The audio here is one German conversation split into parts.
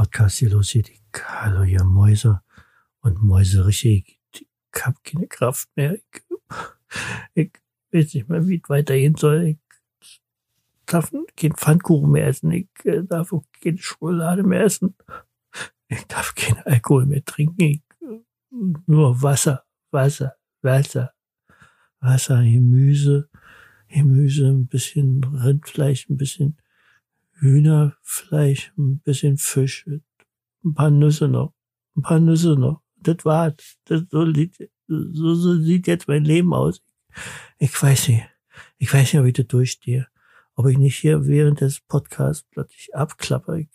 Podcast hier losgeht. Ich, hallo, ihr Mäuse und Mäuse richtig. Ich hab keine Kraft mehr. Ich, ich weiß nicht mehr, wie es weitergehen soll. Ich darf keinen Pfannkuchen mehr essen. Ich äh, darf auch keine Schokolade mehr essen. Ich darf keinen Alkohol mehr trinken. Ich, nur Wasser, Wasser, Wasser, Wasser, Gemüse, Gemüse, ein bisschen Rindfleisch, ein bisschen Hühnerfleisch, ein bisschen Fisch, ein paar Nüsse noch, ein paar Nüsse noch. Das war's. Das, so, sieht, so, so sieht jetzt mein Leben aus. Ich weiß nicht. Ich weiß nicht, ob ich das durchstehe. Ob ich nicht hier während des Podcasts plötzlich abklappe. Ich,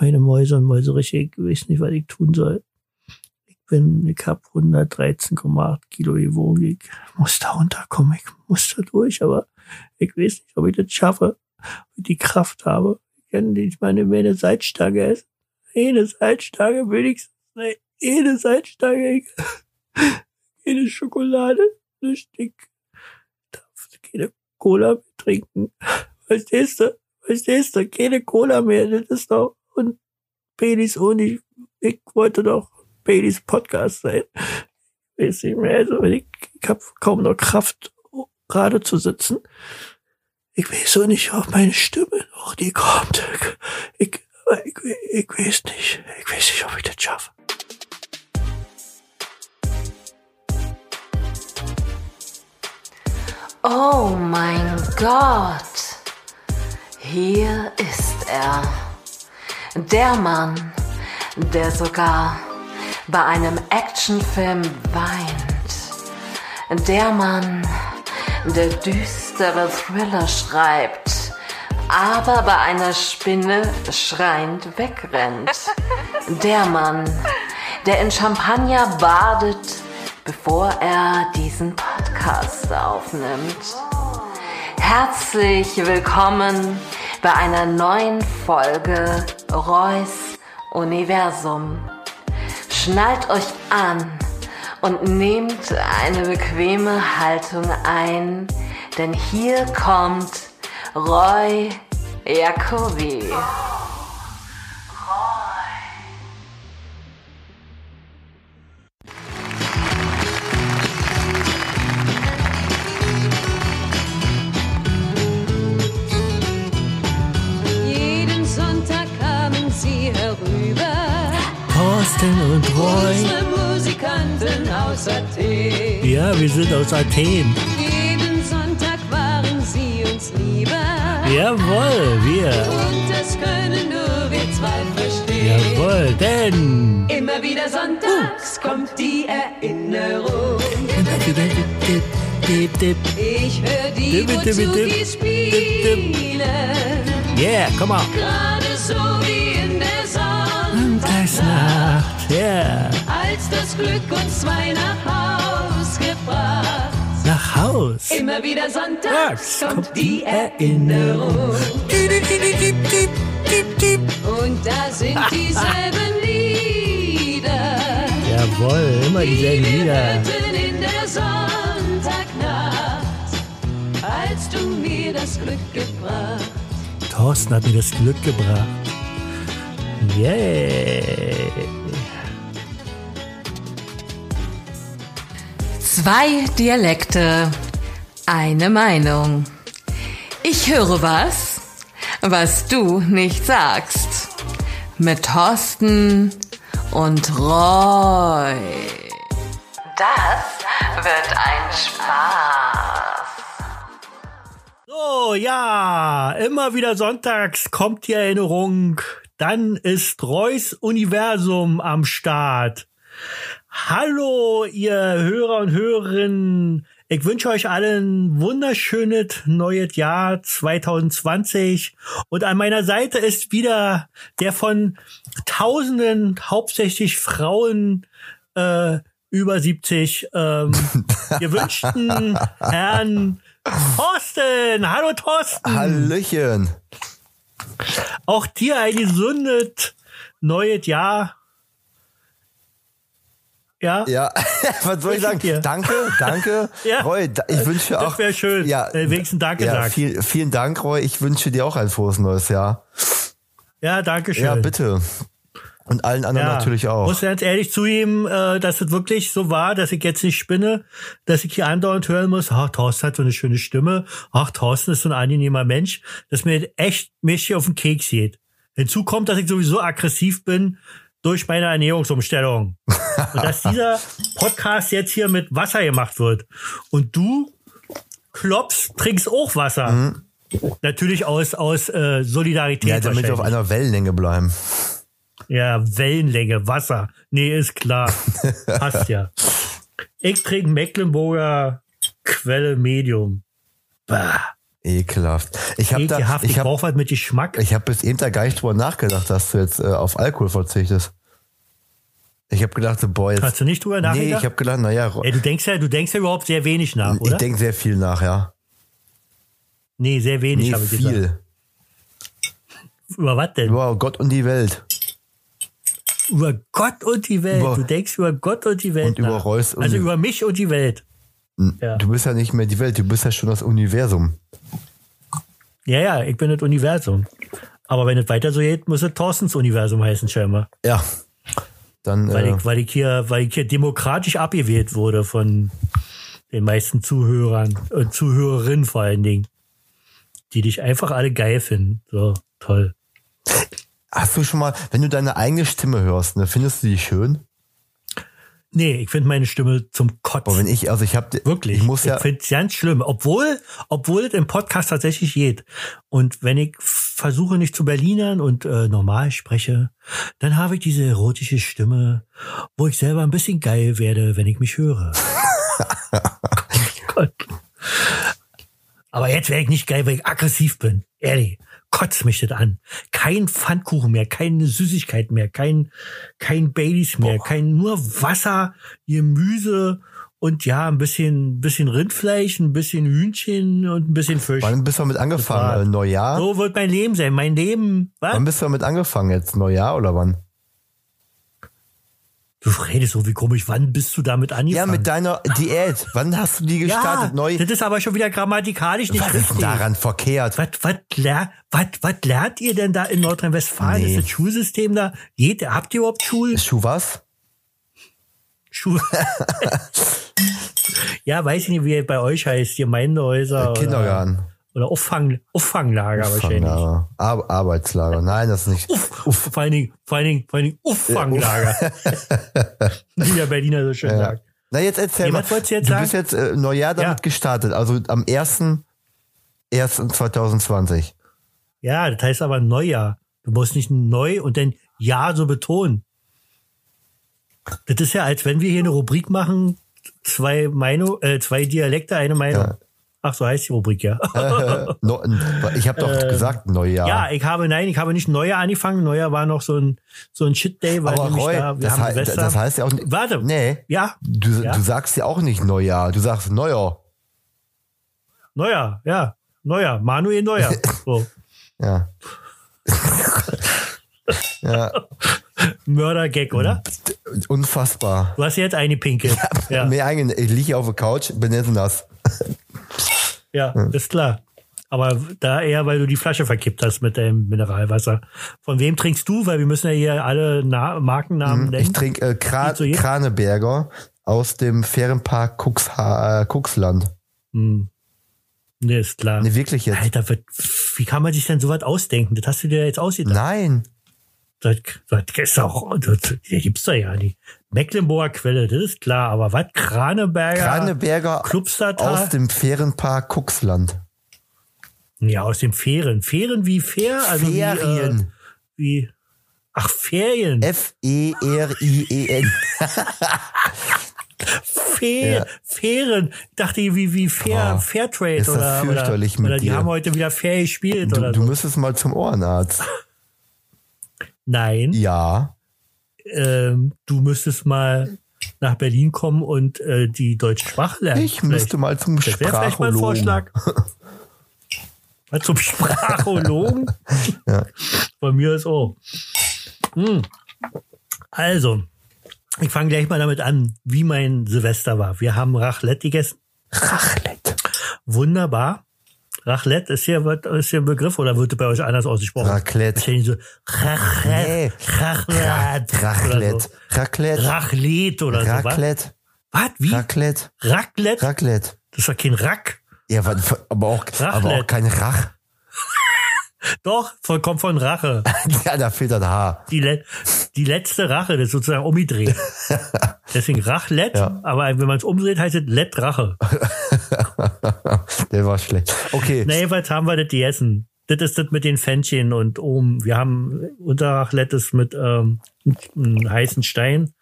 meine Mäuse und Mäuserich, ich weiß nicht, was ich tun soll. Ich bin, ich habe 113,8 Kilo gewogen. Ich muss da runterkommen. Ich muss da durch, aber ich weiß nicht, ob ich das schaffe die Kraft habe. Ich meine, meine Salzstange ist. Eine Salzstange wenigstens. Eine Salzstange. Keine Schokolade. Nicht. Ich darf keine Cola mehr trinken. Verstehst du? Verstehst du? Keine Cola mehr. Das ist doch. Und Baileys Uni. Ich wollte doch Baileys Podcast sein. Ich weiß nicht mehr. Also ich, ich habe kaum noch Kraft, gerade zu sitzen. Ich weiß so nicht, ob meine Stimme noch die kommt. Ich, ich, ich weiß nicht. Ich weiß nicht, ob ich das schaffe. Oh mein Gott. Hier ist er. Der Mann, der sogar bei einem Actionfilm weint. Der Mann, der düstere Thriller schreibt, aber bei einer Spinne schreiend wegrennt. Der Mann, der in Champagner badet, bevor er diesen Podcast aufnimmt. Herzlich willkommen bei einer neuen Folge Reus Universum. Schnallt euch an und nehmt eine bequeme Haltung ein, denn hier kommt Roy Jacobi. Jeden Sonntag kamen sie herüber. Thorsten und Roy. Unsere Musikanten aus Athen. Ja, wir sind aus Athen. Jawohl, wir. Und das können nur wir zwei verstehen. Jawohl, denn. Immer wieder sonntags kommt die Erinnerung. Dip, dip, dip, dip. Ich höre die, Dip, wozu dip, die spielen. Yeah, come on. Gerade so wie in der. Sonntagsnacht, yeah. Als das Glück uns zwei nach Haus gebracht. Haus. Immer wieder sonntags Tags kommt die Erinnerung. Dip, dip, dip. Und da sind dieselben Lieder. Jawohl, immer dieselben die wir Lieder. hörten in der Sonntagnacht. Als du mir das Glück gebracht. Thorsten hat mir das Glück gebracht. Yeah. Zwei Dialekte, eine Meinung. Ich höre was, was du nicht sagst. Mit Thorsten und Roy. Das wird ein Spaß. So, ja, immer wieder sonntags kommt die Erinnerung. Dann ist Reus Universum am Start. Hallo, ihr Hörer und Hörerinnen. Ich wünsche euch allen wunderschönes neues Jahr 2020. Und an meiner Seite ist wieder der von Tausenden, hauptsächlich Frauen, äh, über 70, ähm, gewünschten Herrn Thorsten. Hallo Thorsten. Hallöchen. Auch dir ein gesundes neues Jahr. Ja, Ja, was soll ich sagen? Dir. Danke, danke. Ja. Roy, ich wünsche dir Das auch. wär schön. Äh, wenigstens Danke ja, sagen. viel, vielen Dank, Roy. Ich wünsche dir auch ein frohes neues Jahr. Ja, danke schön. Ja, bitte. Und allen anderen natürlich auch. Muss ganz ehrlich zugeben, äh, dass es wirklich so war, dass ich jetzt nicht spinne, dass ich hier andauernd hören muss, ach, Thorsten hat so eine schöne Stimme, ach, Thorsten ist so ein angenehmer Mensch, dass mir echt mich hier auf den Keks geht. Hinzu kommt, dass ich sowieso aggressiv bin durch meine Ernährungsumstellung. Und dass dieser Podcast jetzt hier mit Wasser gemacht wird. Und du klopfst, trinkst auch Wasser. Natürlich aus, aus äh, Solidarität. Mhm. ja, damit wir auf einer Wellenlänge bleiben. Ja, Wellenlänge, Wasser. Nee, ist klar. Passt ja. Ich trinke Mecklenburger Quelle Medium. Bah, Ekelhaft. Ich habe da. Ich, ich habe was mit Geschmack. Ich habe bis eben da gar nicht drüber nachgedacht, dass du jetzt äh, auf Alkohol verzichtest. Ich habe gedacht, boah, jetzt. Hast du nicht drüber nee, nachgedacht? ich habe gedacht, naja, Ey, du denkst ja, du denkst ja überhaupt sehr wenig nach, ich oder? denke sehr viel nach, ja. nee, sehr wenig, Nee, habe ich gesagt. viel. Über was denn? Über Gott und die Welt. Über Gott und die Welt. Über- du denkst über Gott und die Welt. Und über nach. Reus und Also über mich und die Welt. Ja. Du bist ja nicht mehr die Welt, du bist ja schon das Universum. Ja, ja, ich bin das Universum. Aber wenn es weiter so geht, muss es Thorstens Universum heißen, scheinbar. Ja. Dann, Weil, äh, ich, weil, ich hier, weil ich hier demokratisch abgewählt wurde von den meisten Zuhörern und Zuhörerinnen vor allen Dingen. Die dich einfach alle geil finden. So, toll. hast du schon mal, wenn du deine eigene Stimme hörst, ne, findest du die schön? Nee, ich finde meine Stimme zum Kotzen. Boah, wenn ich, also ich habe, Wirklich. ich muss ja, Ich finde es ganz schlimm. Obwohl, obwohl es im Podcast tatsächlich geht. Und wenn ich versuche nicht zu Berlinern und äh, normal spreche, dann habe ich diese erotische Stimme, wo ich selber ein bisschen geil werde, wenn ich mich höre. Gott. Aber jetzt wäre ich nicht geil, weil ich aggressiv bin. Ehrlich. Kotzt mich das an. Kein Pfannkuchen mehr, keine Süßigkeit mehr, kein, kein Baileys mehr, kein nur Wasser, Gemüse und ja, ein bisschen, bisschen Rindfleisch, ein bisschen Hühnchen und ein bisschen Fisch. wann bist du damit angefangen? Äh, Neujahr? So wird mein Leben sein. Mein Leben, was? Wann bist du damit angefangen jetzt? Neujahr oder wann? Du redest so wie komisch. Wann bist du damit angefangen? Ja, mit deiner Diät. Wann hast du die gestartet? ja, Neu? das ist aber schon wieder grammatikalisch nicht Was ist denn richtig. daran verkehrt? Was, was, ler, was, was lernt ihr denn da in Nordrhein-Westfalen? Nee. Ist das Schulsystem da? Geht, habt ihr überhaupt Schul? Schuh was? Schul ja, weiß ich nicht, wie bei euch heißt. Gemeindehäuser Kindergarten. oder, oder Auffang, Auffanglager wahrscheinlich. Auffanglager. Ar Arbeitslager. Nein, das ist nicht. Uff, uff, vor allen Dingen, vor allen Dingen, vor allen Dingen Auffanglager. wie der Berliner so schön sagt. Na, jetzt erzähl Nee, mal. was du jetzt du bist jetzt äh, Neujahr damit Ja. gestartet. Also am 1.1.2020. Ja, das heißt aber Neujahr. Du musst nicht neu und dann Ja so betonen. Das ist ja, als wenn wir hier eine Rubrik machen, zwei Meinung, äh, zwei Dialekte, eine Meinung. Ja. Ach, so heißt die Rubrik, ja. No, ich habe doch gesagt Neujahr. Äh, Ja, ich habe, nein, ich habe nicht Neujahr angefangen. Neujahr war noch so ein, so ein Shit-Day, weil Aber Roy, da, wir das, haben hei- Silvester. das heißt ja auch nicht. Warte. Nee. Ja, Du, Ja? du sagst ja auch nicht Neujahr. Du sagst Neujahr. Neujahr, ja. Neujahr, Manuel Neujahr. So. Ja. ja. Mörder-Gag, oder? Unfassbar. Du hast jetzt eine Pinke. Ja, Mir eigen, ich liege auf der Couch, bin jetzt nass. Ja, ist klar. Aber da eher, weil du die Flasche verkippt hast mit deinem Mineralwasser. Von wem trinkst du? Weil wir müssen ja hier alle Na Markennamen Ich nennen. trinke äh, Kra? Kraneberger aus dem Ferienpark Cuxha äh, Cuxland. Nee, ist klar. Nee, wirklich jetzt. Alter, was- wie kann man sich denn sowas ausdenken? Das hast du dir jetzt ausgedacht. Nein. Das, das ist auch, das, das gibt's doch ja nicht. Mecklenburger Quelle, das ist klar, aber was? Kraneberger? Kraneberger Klubstatal? aus dem Ferienpark Cuxland. Ja, aus dem Fähren. Fähren wie Fair? Also Ferien. Wie, äh, wie, ach, Ferien. F-E-R-I-E-N. Fair, Ja. Fähren. Dachte ich, wie, wie Fair, Oh, Fairtrade ist das oder, oder, fürchterlich mit oder die dir. haben heute wieder fair gespielt Du, oder du so. müsstest mal zum Ohrenarzt. Nein, Ja. Ähm, du müsstest mal nach Berlin kommen und äh, die deutsche Sprache lernen. Ich müsste mal zum Das vielleicht mal ein Sprachologen. Vorschlag. Mal zum Sprachologen? Ja. Bei mir ist auch. Hm. Also, ich fange gleich mal damit an, wie mein Silvester war. Wir haben Raclette gegessen. Raclette. Wunderbar. Raclette ist hier, was- ist hier ein Begriff oder wird bei euch anders ausgesprochen? Raclette. Wahrscheinlich so Raclette. Raclette. Oder Raclette. Raclette. Raclette oder so. was? Raclette. Was? Wie? Raclette. Raclette? Raclette. Das ist doch kein Rack. Ja, aber auch, aber auch kein Rach. Doch, voll, kommt von Rache. Ja, da fehlt das Haar. Die, le die letzte Rache, das ist sozusagen umgedreht. Deswegen Raclette, Ja. aber wenn man es umdreht, heißt es Lett Rache. Der war schlecht. Okay. Na, jedenfalls haben wir das gegessen. Das ist das mit den Fännchen und oben. Wir haben ist mit ähm, einem heißen Stein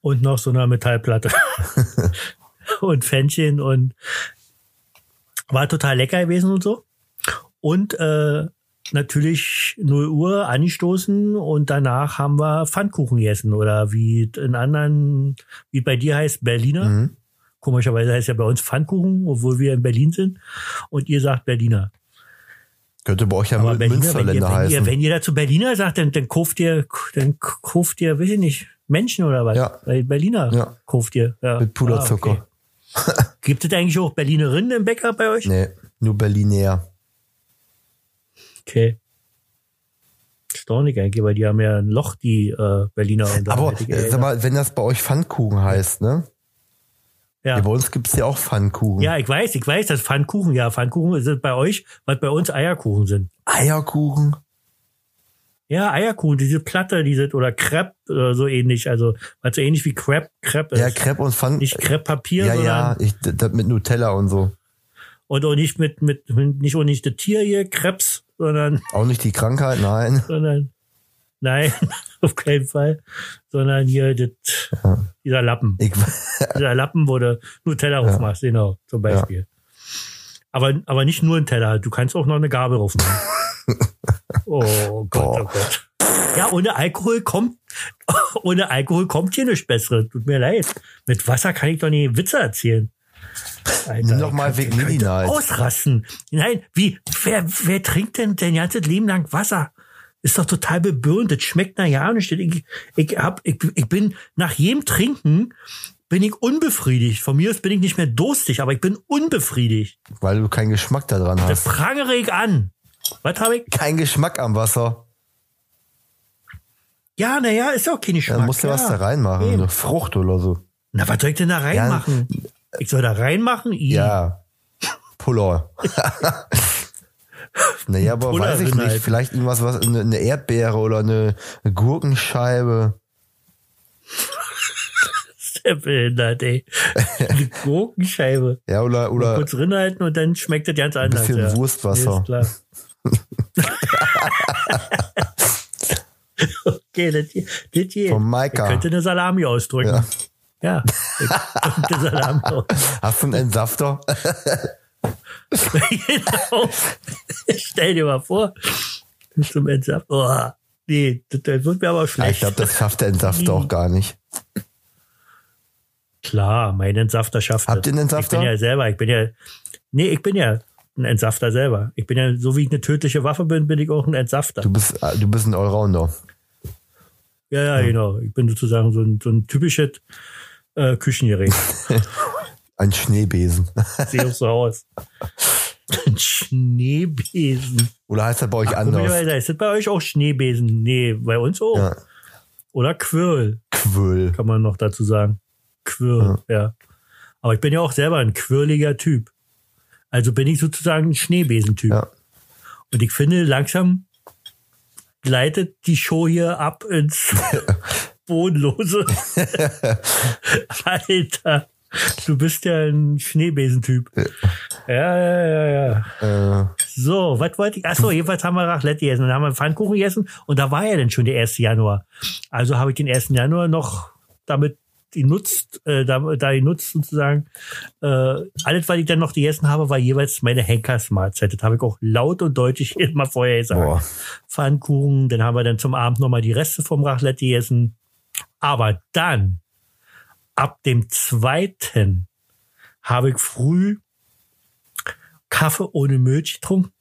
und noch so einer Metallplatte. und Fännchen und war total lecker gewesen und so. Und äh, natürlich 0 Uhr angestoßen und danach haben wir Pfannkuchen gegessen oder wie in anderen, wie bei dir heißt Berliner. Mhm. Komischerweise heißt ja bei uns Pfannkuchen, obwohl wir in Berlin sind. Und ihr sagt Berliner. Könnte bei euch ja Aber Berliner, wenn ihr, Münsterländer wenn, ihr, heißen. wenn ihr dazu Berliner sagt, dann, dann kauft ihr, dann kauft ihr, weiß ich nicht, Menschen oder was? Ja. Weil Berliner Ja. kauft ihr. Ja. Mit Puderzucker. Ah, okay. Gibt es eigentlich auch Berlinerinnen im Bäcker bei euch? Nee, nur Berlinär. Okay. Erstaunlich eigentlich, weil die haben ja ein Loch, die äh, Berliner. Und Aber äh, sag mal, wenn das bei euch Pfannkuchen heißt, ne? ja. Ja, bei uns gibt's ja auch Pfannkuchen. ja, ich weiß, ich weiß, das Pfannkuchen, ja, Pfannkuchen sind bei euch, was bei uns Eierkuchen sind. Eierkuchen. Ja, Eierkuchen, diese Platte, diese, oder Crepe, oder so ähnlich, also, was so ähnlich wie Crepe, Crepe ist. Ja, Crepe und Pfann. nicht Crepe-Papier, Ja, sondern, ja, ich, das mit Nutella und so. und auch nicht mit, mit, nicht, und nicht das Tier hier, Krebs, sondern, Auch nicht die Krankheit, nein. sondern, nein, auf keinen Fall, sondern hier, das, dieser Lappen. Ich, Dieser Lappen, wo du Nutella drauf machst, genau, zum Beispiel. Aber, aber nicht nur ein Teller, du kannst auch noch eine Gabel drauf machen. oh Gott, oh Boah. Gott. Ja, ohne Alkohol kommt, ohne Alkohol kommt hier nichts Besseres. Tut mir leid. Mit Wasser kann ich doch nie Witze erzählen. Alter, Nimm doch mal ich Weg könnte- Mini. Ausrasten. Nein, wie, wer, wer trinkt denn sein ganzes Leben lang Wasser? Ist doch total bebirnt. Das schmeckt nach ja nicht. Ich, ich, hab, ich, ich bin nach jedem Trinken bin ich unbefriedigt. Von mir aus bin ich nicht mehr durstig, aber ich bin unbefriedigt. weil du keinen Geschmack da dran Das hast. prangere ich an. Was habe ich? Kein Geschmack am Wasser. Ja, naja, ist auch keine Geschmack. Dann musst du ja. was da reinmachen. Eben. Eine Frucht oder so. Na, was soll ich denn da reinmachen? Ich soll da reinmachen? I. Ja. Puller. naja, aber Puller weiß ich nicht. halt. Vielleicht irgendwas, was, eine, eine Erdbeere oder eine, eine Gurkenscheibe. Der behindert, ey. Eine Gurkenscheibe. Ja, oder, oder Kurz rinhalten und dann schmeckt das ganz anders. bisschen ja. Wurstwasser. Ist klar. okay, das, das geht. Vom Maika. Ich könnte eine Salami ausdrücken. Ja. Ich könnte Salami ausdrücken. hast du einen Entsafter? genau. Stell dir mal vor. Zum Entsaft. Oh, nee, das, wird mir aber ich schlecht. glaube, das schafft der Entsafter auch gar nicht. Klar, mein Entsafter schafft Habt das. ihr einen Entsafter? Ich bin ja selber, ich bin ja, nee, ich bin ja ein Entsafter selber. Ich bin ja, so wie ich eine tödliche Waffe bin, bin ich auch ein Entsafter. Du bist, äh, du bist ein Allrounder. ja, ja, genau. Ich bin sozusagen so ein, so ein typisches äh, Küchengerät. Ein Schneebesen. Sehe auch so aus. Ein Schneebesen. Oder heißt das bei euch anders? Komischerweise Ist das bei euch auch Schneebesen? Nee, bei uns auch. Ja. Oder Quirl, Quöll. kann man noch dazu sagen. Quirl, ja. Aber ich bin ja auch selber ein quirliger Typ. Also bin ich sozusagen ein Schneebesentyp. Ja. Und ich finde, langsam gleitet die Show hier ab ins Bodenlose. Alter, du bist ja ein Schneebesentyp. Ja, ja, ja, ja. Äh, So, was wollte ich? Achso, jedenfalls haben wir Raclette gegessen. Dann haben wir Pfannkuchen gegessen und da war ja dann schon der 1. Januar. Also habe ich den 1. Januar noch damit genutzt, äh, da, da genutzt sozusagen. Äh, alles, was ich dann noch gegessen habe, war jeweils meine Henkersmahlzeit. Das habe ich auch laut und deutlich immer vorher gesagt. Boah. Pfannkuchen, dann haben wir dann zum Abend nochmal die Reste vom Raclette gegessen. Aber dann, ab dem zweiten, habe ich früh Kaffee ohne Milch getrunken.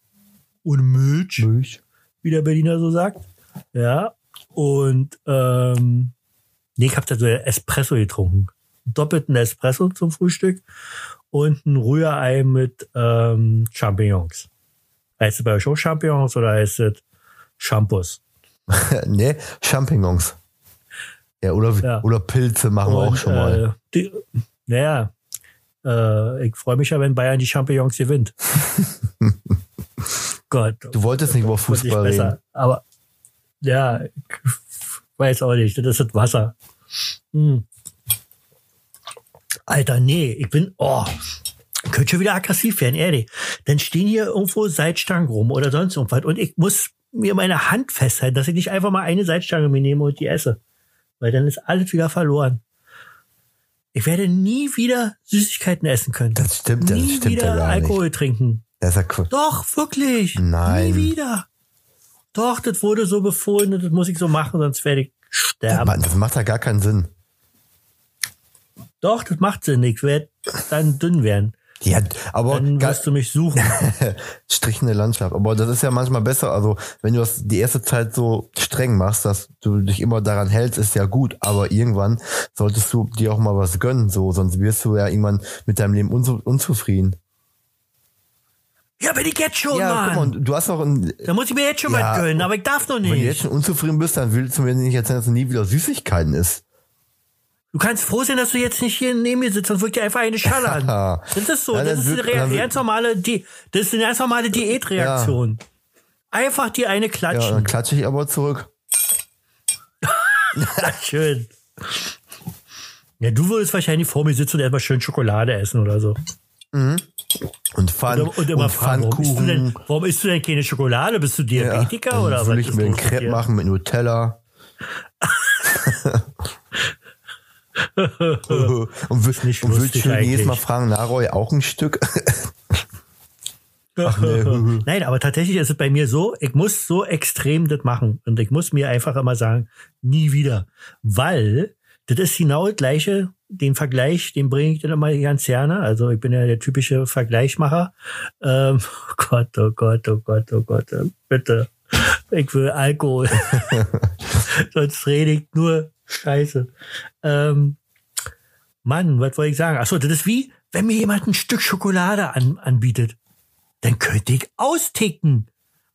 Ohne Milch, Milch. wie der Berliner so sagt. Ja. Und ähm, nee, ich habe da so Espresso getrunken. Doppelten Espresso zum Frühstück. und ein Rührei mit ähm, Champignons. Heißt es bei euch auch Champignons oder heißt es Shampoos? nee, Champignons. Ja, oder, Ja. oder Pilze machen wir auch Und, schon mal. Äh, die, naja, äh, ich freue mich ja, wenn Bayern die Champignons gewinnt. Gott. Du wolltest nicht über Fußball besser. reden. Aber ja, ich weiß auch nicht. Das ist das Wasser. Hm. Alter, nee, ich bin, oh, ich könnte schon wieder aggressiv werden, ehrlich. Dann stehen hier irgendwo Seitstangen rum oder sonst irgendwas und ich muss mir meine Hand festhalten, dass ich nicht einfach mal eine Seitstange mir nehme und die esse. Weil dann ist alles wieder verloren. Ich werde nie wieder Süßigkeiten essen können. Das stimmt, das nie stimmt wieder ja gar Alkohol trinken. Das ist ja. Doch, wirklich. Nein. Nie wieder. Doch, das wurde so befohlen und das muss ich so machen, sonst werde ich sterben. Das macht ja gar keinen Sinn. Doch, das macht Sinn. Ich werde dann dünn werden. Ja, aber Dann wirst du mich suchen. strichende Landschaft. Aber das ist ja manchmal besser. Also, wenn du das die erste Zeit so streng machst, dass du dich immer daran hältst, ist ja gut. Aber irgendwann solltest du dir auch mal was gönnen, so. Sonst wirst du ja irgendwann mit deinem Leben unzu unzufrieden. Ja, bin ich jetzt schon, ja, guck Mann. mal, du hast auch ein, Da muss ich mir jetzt schon Ja. was gönnen, aber ich darf noch wenn du jetzt nicht. schon unzufrieden bist, dann willst du mir nicht erzählen, dass du nie wieder Süßigkeiten isst. Du kannst froh sein, dass du jetzt nicht hier neben mir sitzt, sonst wird dir einfach eine schallern. Ja. Das ist so, Ja, das dann ist eine ganz normale, Di das ist eine ganz normale Diätreaktion. Einfach die eine Ja, klatschen. dann klatsche ich aber zurück. Schön. Ja, du würdest wahrscheinlich vor mir sitzen und erstmal schön Schokolade essen oder so. Und Pfann, Und, und immer und fragen, warum isst, du denn, Pfannkuchen. warum isst du denn keine Schokolade? Bist du Ja, Diabetiker dann oder will was? ich ist mir einen Crepe machen mit Nutella. und will, nicht und willst du jedes. Mal fragen, Naroy, auch ein Stück? Nein, aber tatsächlich ist es bei mir so, ich muss so extrem das machen. Und ich muss mir einfach immer sagen, nie wieder. Weil das ist genau das gleiche, den Vergleich, den bringe ich dann immer ganz gerne. Also ich bin ja der typische Vergleichmacher. Ähm, oh Gott, oh Gott, oh Gott, oh Gott, bitte. Ich will Alkohol. Sonst rede ich nur Scheiße. Ähm, Mann, was wollte ich sagen? Achso, das ist wie, wenn mir jemand ein Stück Schokolade an, anbietet dann könnte ich austicken.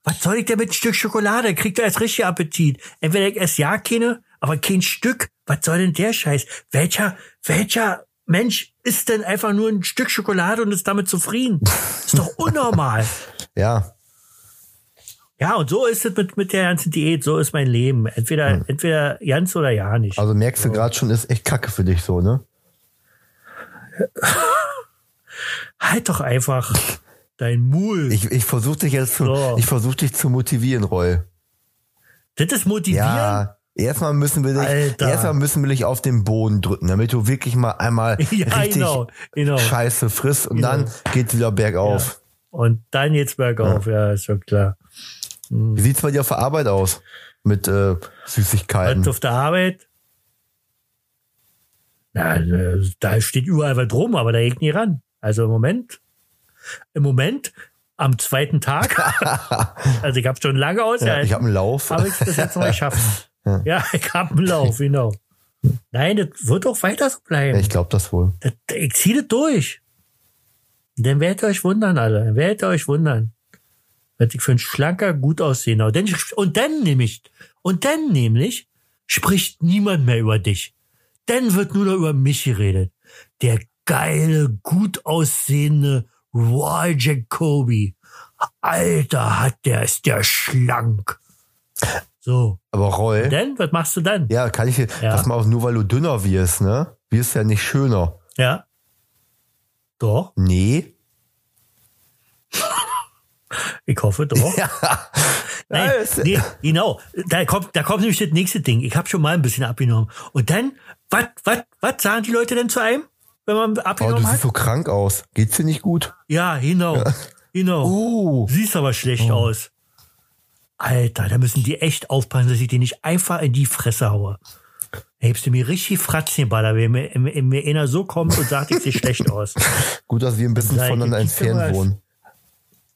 Was soll ich denn mit ein Stück Schokolade? Kriegt er erst richtig Appetit. Entweder ich esse ja keine, aber kein Stück. Was soll denn der Scheiß? Welcher, welcher Mensch isst denn einfach nur ein Stück Schokolade und ist damit zufrieden? Ist doch unnormal. ja, Ja, und so ist es mit, mit der ganzen Diät. So ist mein Leben. Entweder, entweder ganz oder ja nicht. also merkst du gerade schon, ist echt kacke für dich so, ne? halt doch einfach dein Mul. Ich, ich versuche dich jetzt zu, So. ich versuche dich zu motivieren, Roy. das ist motivieren. Ja, erstmal müssen wir dich, Alter. erstmal müssen wir dich auf den Boden drücken, damit du wirklich mal einmal Ja, richtig genau, genau. Scheiße frisst und Genau. dann geht's wieder bergauf. Und dann geht's bergauf. Ja, ist schon klar. Wie sieht's bei dir auf der Arbeit aus? Mit äh, Süßigkeiten? Was auf der Arbeit? Na, äh, da steht überall was drum, aber da geht nie ran. Also im Moment, im Moment, am zweiten Tag, also ich habe schon lange ja, ausgehalten, ich habe einen Lauf. habe ich es bis jetzt noch geschafft. Ja, ich habe einen Lauf, genau. Nein, das wird auch weiter so bleiben. Ja, ich glaube das wohl. Das, ich ziehe das durch. Dann werdet ihr euch wundern, alle. Dann werdet ihr euch wundern. Was ich für ein schlanker, gut aussehender. Und dann, und dann nämlich, und dann nämlich spricht niemand mehr über dich. Dann wird nur noch über mich geredet. Der geile, gut aussehende Roy Jacoby. Alter, hat der, ist der schlank. So. Aber Roy, Und dann, was machst du dann? ja, kann ich dir, Ja. pass mal auf, nur weil du dünner wirst, ne? Wirst ja nicht schöner. Ja. Doch, Nee. Ich hoffe doch. Ja. Nein, nee, genau. Da kommt, da kommt nämlich das nächste Ding. Ich habe schon mal ein bisschen abgenommen. Und dann, was, was, was sagen die Leute denn zu einem, wenn man Oh, du abgenommen siehst hat? so krank aus. Geht's dir nicht gut? Ja, genau, genau. Oh. Siehst aber schlecht aus. Alter, da müssen die echt aufpassen, dass ich die nicht einfach in die Fresse haue. Da hebst du mir richtig Fratzen Baller, wenn mir, wenn mir einer so kommt und sagt, ich sehe schlecht aus. Gut, dass wir ein bisschen ich, voneinander entfernt wohnen.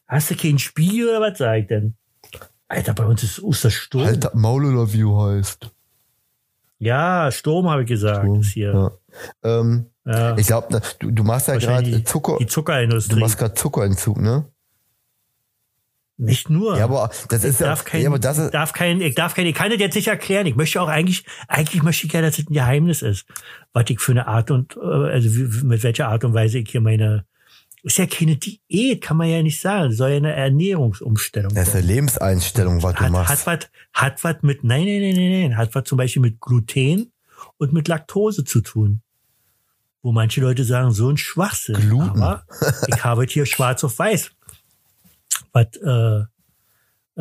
Hast du keinen Spiegel oder was sag ich denn? Alter, bei uns ist Ostersturm. Alter, Maul oder du heißt. Ja, Sturm habe ich gesagt. ist hier. Ja. Ähm, Ja. ich glaube, du, du machst ja gerade die- Zucker. Die Du Zuckerindustrie. machst gerade Zuckerentzug, ne? Nicht nur. Ja, aber das ich ist ja, darf kein, ja, aber das ist, darf kein, ich darf kein, ich kann das jetzt nicht erklären. Ich möchte auch eigentlich, eigentlich möchte ich ja, dass es ein Geheimnis ist, was ich für eine Art und, äh, also wie, mit welcher Art und Weise ich hier meine, ist ja keine Diät, kann man ja nicht sagen. Das soll ja eine Ernährungsumstellung das ist eine Lebenseinstellung, was du Hat, machst. hat was, hat was mit, nein, nein, nein, nein, nein, hat was zum Beispiel mit Gluten und mit Laktose zu tun. Wo manche Leute sagen, so ein Schwachsinn. Gluten. Aber ich habe hier schwarz auf weiß, was, äh,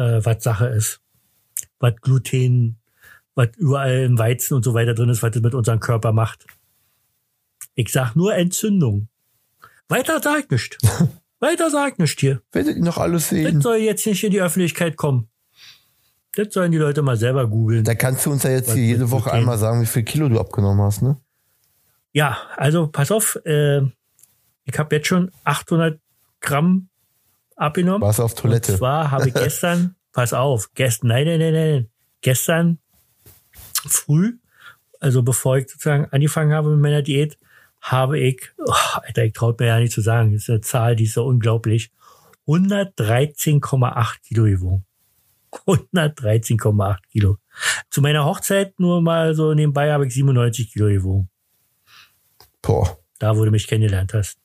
äh, was Sache ist. Was Gluten, was überall im Weizen und so weiter drin ist, was das mit unserem Körper macht. Ich sag nur Entzündung. Weiter sag ich nicht. Weiter sag ich nicht hier. Werdet ihr noch alles sehen? Das soll jetzt nicht in die Öffentlichkeit kommen. Das sollen die Leute mal selber googeln. Da kannst du uns ja jetzt hier jede Woche einmal sagen, wie viel Kilo du abgenommen hast, ne? Ja, also pass auf, äh, ich habe jetzt schon 800 Gramm abgenommen. Warst auf Toilette? Und zwar habe ich gestern, pass auf, gestern, nein, nein, nein, nein, gestern früh, also bevor ich sozusagen angefangen habe mit meiner Diät, habe ich, oh, Alter, ich traut mir ja nicht zu sagen, das ist eine Zahl, die ist so unglaublich, 113,8 Kilo gewogen. 113,8 Kilo. Zu meiner Hochzeit nur mal so nebenbei habe ich 97 Kilo gewogen. Boah, Da, wo du mich kennengelernt hast.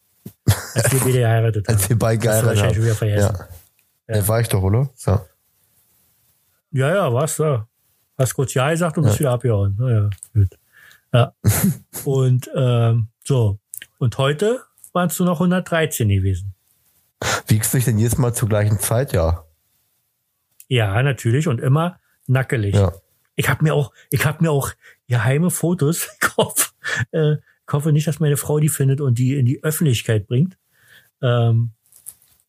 Als wir beide geheiratet haben. als wir beide du geheiratet haben. wieder vergessen. Ja. ja. war ich doch, oder? Ja, ja, war's da. Hast kurz Ja gesagt und bist wieder abgehauen. Naja, gut. Ja. und ähm, so. Und heute waren es nur noch 113 gewesen. Wiegst du dich denn jedes Mal zur gleichen Zeit? Ja. Ja, natürlich. Und immer nackelig. Ja. Ich habe mir auch, ich habe mir auch geheime Fotos. Ich hoffe, äh, ich hoffe nicht, dass meine Frau die findet und die in die Öffentlichkeit bringt. Ähm,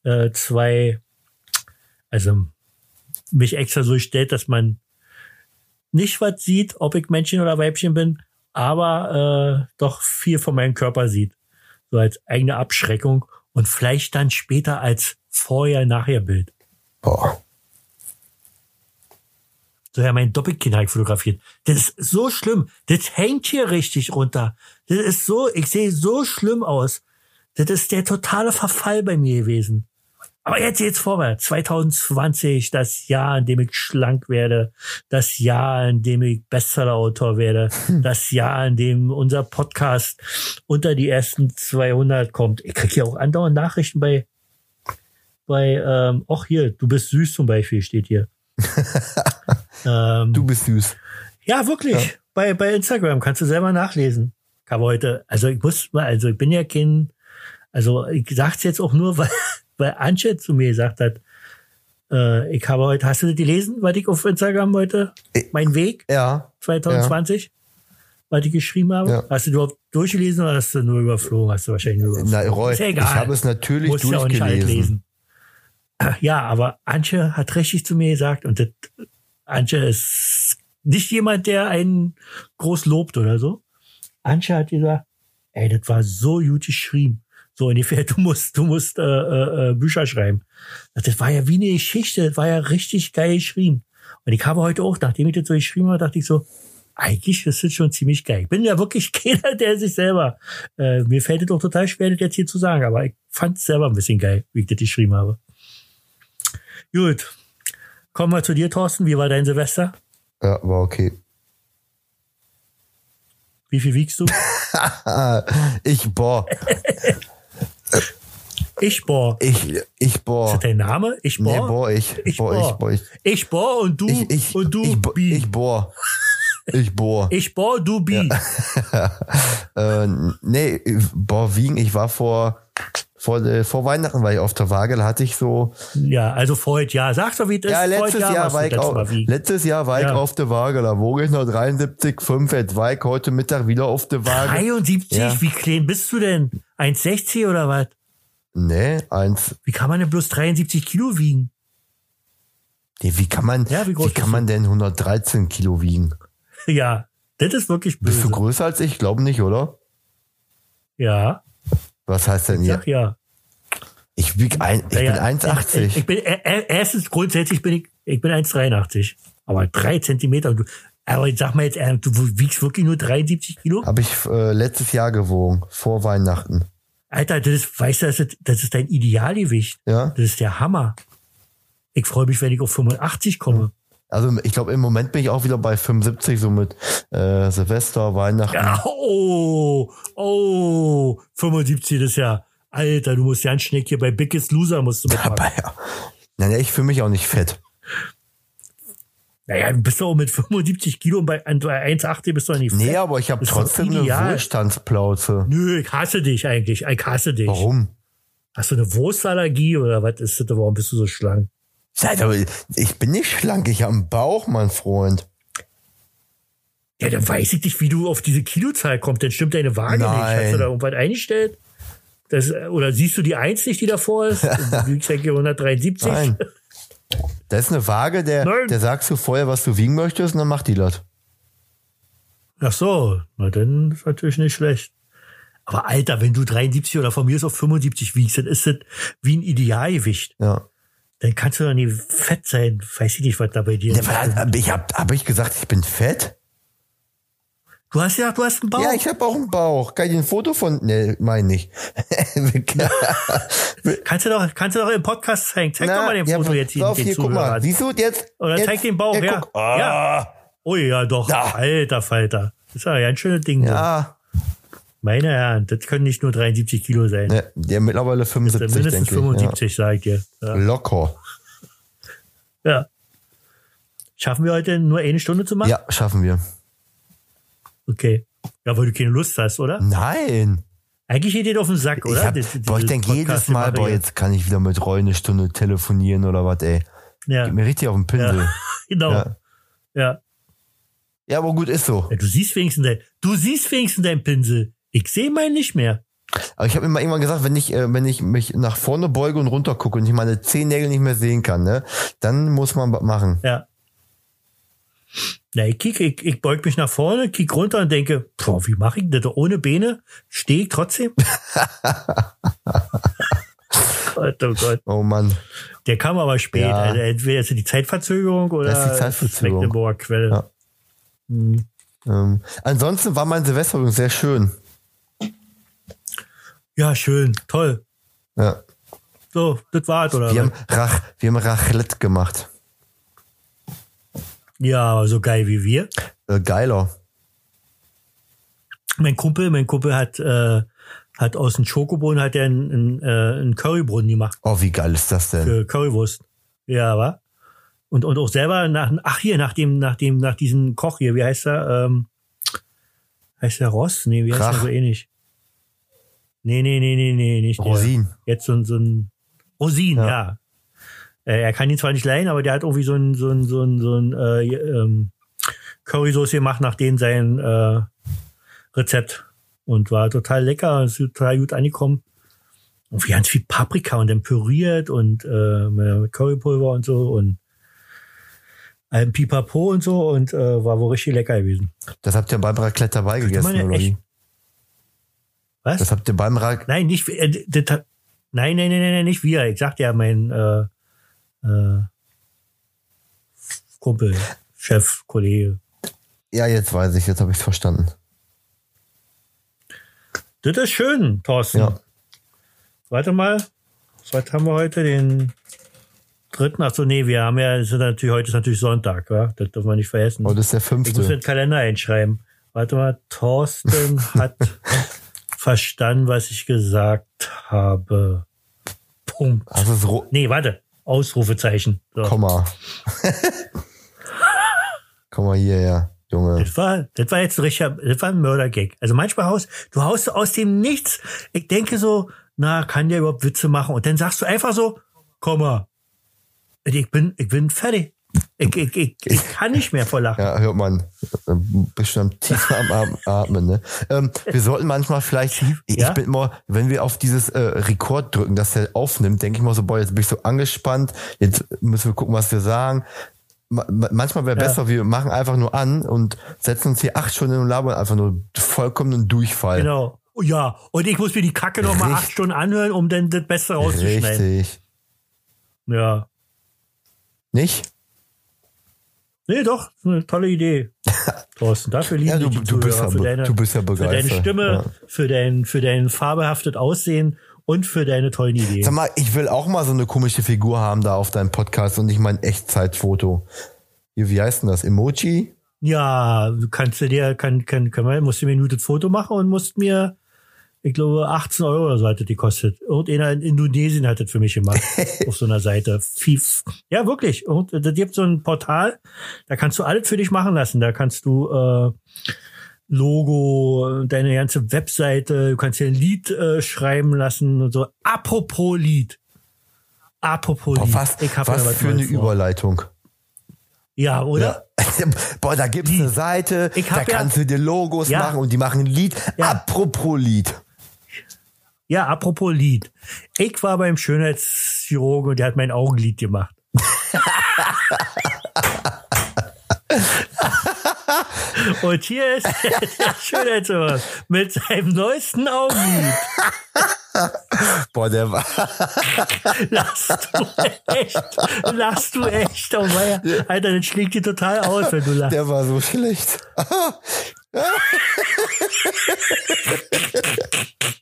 äh, zwei, also mich extra so stellt, dass man nicht was sieht, ob ich Männchen oder Weibchen bin, aber äh, doch viel von meinem Körper sieht. So als eigene Abschreckung und vielleicht dann später als Vorher-Nachher-Bild. Boah. So ja, mein Doppelkinn habe ich fotografiert. Das ist so schlimm. Das hängt hier richtig runter. Das ist so, ich sehe so schlimm aus. Das ist der totale Verfall bei mir gewesen. Aber jetzt geht's vorwärts. 2020, das Jahr, in dem ich schlank werde. Das Jahr, in dem ich Bestseller-Autor werde. Das Jahr, in dem unser Podcast unter die ersten 200 kommt. Ich krieg ja auch andauernd Nachrichten bei, bei, ähm, auch hier, du bist süß zum Beispiel, steht hier. ähm, Du bist süß. ja, wirklich. Bei, bei Instagram kannst du selber nachlesen. Ich habe heute, also ich muss mal, also ich bin ja kein, also ich sag's jetzt auch nur, weil, weil Antje zu mir gesagt hat, äh, ich habe heute, hast du das gelesen, was ich auf Instagram heute, Ich- mein Weg Ja. 2020, was ich geschrieben habe? Ja. Hast du überhaupt durchgelesen oder hast du nur überflogen? Hast du wahrscheinlich nur überflogen. Na, Roy, Ist ja ich egal. habe es natürlich Musst ja auch nicht alles durchgelesen. lesen. Ja, aber Antje hat richtig zu mir gesagt und das, Antje ist nicht jemand, der einen groß lobt oder so. Antje hat gesagt, ey, das war so gut geschrieben. So ungefähr, du musst, du musst äh, äh, äh, Bücher schreiben. Das war ja wie eine Geschichte, das war ja richtig geil geschrieben. Und ich habe heute auch, nachdem ich das so geschrieben habe, dachte ich so, eigentlich ist das schon ziemlich geil. Ich bin ja wirklich keiner, der sich selber, äh, mir fällt es auch total schwer, das jetzt hier zu sagen, aber ich fand es selber ein bisschen geil, wie ich das geschrieben habe. Gut. Kommen wir zu dir, Thorsten. Wie war dein Silvester? Ja, war okay. Wie viel wiegst du? ich, boah, Ich bohr. ich, ich, Ist boah. das dein Name? Ich Nee, bohr? ich, Ich boah, ich, bohr. ich, Ich bohr und du ich, ich, und du ich, bi. ich bohr. Ich bohr. Ich bohr, du bi. Äh, nee, boah, wiegen, ich war vor, vor, äh, vor Weihnachten war ich auf der Waage, da hatte ich so, Ja, also vor ja. Sag doch, wie ist. ja, letztes Jahr, du war ich auf, letztes Jahr war ich Ja. auf der Waage, da wog ich noch 73,5, jetzt war ich heute Mittag wieder auf der Waage. 73? Ja. Wie klein bist du denn? 1,60 oder was? Nee, eins, Wie kann man denn bloß 73 Kilo wiegen? nee, wie kann man, Ja, wie wie kann man denn 113 Kilo wiegen? Ja, das ist wirklich böse. Bist du größer als ich? Glaube nicht, oder? Ja, Was heißt denn ich hier? sag ja. Ich wieg ein, ich Ja, bin ja. 1,80. Ich, ich bin, äh, äh, erstens grundsätzlich bin ich, ich bin 1,83. Aber drei Zentimeter. Aber jetzt sag mal jetzt, du wiegst wirklich nur 73 Kilo? Habe ich äh, letztes Jahr gewogen, vor Weihnachten. Alter, das ist, weißt du, das ist, das ist dein Idealgewicht. Ja. Das ist der Hammer. Ich freue mich, wenn ich auf 85 komme. Also ich glaube, im Moment bin ich auch wieder bei 75, so mit äh, Silvester, Weihnachten. Ja, oh, oh, 75 das ist ja, Alter, du musst ganz schnell hier bei Biggest Loser musst du mitmachen. Aber ja. Naja, ich fühle mich auch nicht fett. Naja, du bist doch mit 75 Kilo und bei 1,80 bist du doch nicht Nee, fett. aber ich habe trotzdem eine. Wohlstandsplauze. Nö, ich hasse dich eigentlich. Ich hasse dich. Warum? Hast du eine Wurstallergie oder was ist das? Warum bist du so schlank? Seid aber, ich bin nicht schlank, ich habe einen Bauch, mein Freund. Ja, dann weiß ich nicht, wie du auf diese Kilozahl kommst. Dann stimmt deine Waage nicht. Nein. Hast du da irgendwas eingestellt? Das, oder siehst du die Eins nicht, die davor ist? Du wiegst ja 173. Nein. Da ist eine Waage, der, Nein. der sagst du vorher, was du wiegen möchtest, und dann macht die das. Ach so, na dann ist natürlich nicht schlecht. Aber Alter, wenn du 73 oder von mir ist auf 75 wiegst, dann ist das wie ein Idealgewicht. Ja. Dann kannst du doch nicht fett sein. Weiß ich nicht, was da bei dir ist. ich hab, hab ich gesagt, ich bin fett? Du hast ja, du hast einen Bauch. Ja, ich habe auch einen Bauch. Kann ich dir ein Foto von? Nee, mein nicht. kannst du doch, kannst du doch im Podcast zeigen. Zeig doch mal den ja, Foto jetzt hier, den hier guck mal. Siehst du jetzt? Oder jetzt, zeig den Bauch, ja. Ah, Ja. Oh ja, doch. Da. Alter Falter. Das ist ja ein schönes Ding. ja. Meine Herren, das können nicht nur 73 Kilo sein. Ne, der mittlerweile Das sind 75, mindestens denke ich. 75, sag ich dir. Ja. Ja. Locker. ja. Schaffen wir heute nur eine Stunde zu machen? Ja, schaffen wir. Okay. Ja, weil du keine Lust hast, oder? Nein. Eigentlich geht dir auf den Sack, oder? Ich, hab, Das- boah, ich denke jedes Mal, boah, jetzt kann ich wieder mit Roy eine Stunde telefonieren oder was, ey. Ja, Geht mir richtig auf den Pinsel. Ja. genau. Ja. Ja. Ja, aber gut, ist so. ja. Du siehst wenigstens dein, du siehst wenigstens deinen Pinsel. Ich sehe meinen nicht mehr. Aber ich habe immer irgendwann gesagt, wenn ich, äh, wenn ich mich nach vorne beuge und runter gucke und ich meine Zehennägel nicht mehr sehen kann, ne, dann muss man was machen. Ja. Ja, ich, kick, ich, ich beug mich nach vorne, kick runter und denke, boah, wie mache ich das? Ohne Beine stehe ich trotzdem? Gott, oh Gott. Oh Mann. Der kam aber spät. Ja. Also entweder ist es die Zeitverzögerung oder Das ist die Zeitverzögerung. Mecklenburger Quelle. Ja. Hm. Ähm, ansonsten war mein Silvester übrigens sehr schön. Ja, schön, toll. Ja. So, das war's, oder? Wir haben? Rach, wir haben Raclette gemacht. Ja, so geil wie wir. Äh, geiler. Mein Kumpel, mein Kumpel hat, äh, hat aus dem Schokobohnen hat er einen, einen, äh, einen Currybrunnen gemacht Oh, wie geil ist das denn? für Currywurst. Ja, wa? Und, und auch selber nach, ach hier, nach dem, nach dem, nach diesem Koch hier, wie heißt er? Ähm, heißt der Ross? Nee, wie heißt Krach. er so ähnlich? Nee, nee, nee, nee, nee, nicht der. Rosin. Jetzt so ein, so ein Rosin, Ja. ja. Äh, er kann ihn zwar nicht leihen, aber der hat irgendwie so ein, so ein, so ein, so ein äh, ähm, Currysoße gemacht nach dem sein äh, Rezept. Und war total lecker, ist total gut angekommen. Und wie ganz viel Paprika und dann püriert und äh, Currypulver und so und ein Pipapo und so und äh, war wohl richtig lecker gewesen. Das habt ihr beim Raclette dabei gegessen, oder echt- wie? Was? Das habt ihr beim Raclette. Nein, nicht äh, das, nein, nein, nein, nein, nicht wir. Ich sagte ja mein äh, äh, Kumpel, Chef, Kollege. Ja, jetzt weiß ich, jetzt habe ich es verstanden. Das ist schön, Thorsten. Ja. Warte mal, was haben wir heute? Den dritten? Achso, nee, wir haben ja, ist natürlich, heute ist natürlich Sonntag, wa? das dürfen wir nicht vergessen. Heute ist der Ich muss fünfte. den Kalender einschreiben. Warte mal, Thorsten hat verstanden, was ich gesagt habe. Punkt. Das ist Ro Nee, warte. Ausrufezeichen. So. Komma. Komm mal hierher, Junge. Das war, das war jetzt ein richtiger, das war ein Mördergag. Also manchmal haust, du haust aus dem Nichts. Ich denke so, na, kann der überhaupt Witze machen? Und dann sagst du einfach so, komm mal. Ich bin, ich bin fertig. Ich, ich, ich, ich kann nicht mehr vor Lachen. Ja, hört man. Bisschen am tiefen am Atmen, ne? Ähm, wir sollten manchmal vielleicht, ich Ja? bin immer, wenn wir auf dieses äh, Rekord drücken, dass der aufnimmt, denke ich mal so, boah, jetzt bin ich so angespannt, jetzt müssen wir gucken, was wir sagen. Ma ma- manchmal wäre Ja. besser, wir machen einfach nur an und setzen uns hier acht Stunden und labern einfach nur vollkommenen Durchfall. Genau. Ja, und ich muss mir die Kacke noch mal Richtig. acht Stunden anhören, um dann das Beste rauszuschneiden. Richtig. Ja. Nicht? Nee, doch, eine tolle Idee. Thorsten, dafür lieben Ja, du, dich die du, bist ja, für deine, du bist ja für begeistert. deine Stimme, Ja. für dein, für dein farbehaftet Aussehen und für deine tollen Ideen. Sag mal, ich will auch mal so eine komische Figur haben da auf deinem Podcast und nicht mein Echtzeitfoto. Wie, heißt denn das? Emoji? Ja, kannst du dir, kann, kann, kann man, musst du mir ein gutes Foto machen und musst mir, ich glaube, 18 Euro oder so hat das gekostet. Irgendeiner in Indonesien hat das für mich gemacht. auf so einer Seite. Fief. Ja, wirklich. Und da gibt so ein Portal, da kannst du alles für dich machen lassen. Da kannst du, äh, Logo, deine ganze Webseite, du kannst dir ein Lied äh, schreiben lassen und so. Apropos Lied. Apropos Boah, Lied. was, Ich hab ja was für eine vor. Überleitung. Ja, oder? Ja. Boah, da gibt's eine Seite, Ich da ja- kannst du dir Logos Ja. machen und die machen ein Lied. Apropos Lied. Ja, apropos Lied. Ich war beim Schönheitschirurgen und der hat mein Augenlid gemacht. und hier ist der Schönheitschirurg mit seinem neuesten Augenlid. Boah, der war, Lachst du echt? Lachst du echt? Oh mein, Alter, das schlägt dir total aus, wenn du lachst. der war so schlecht.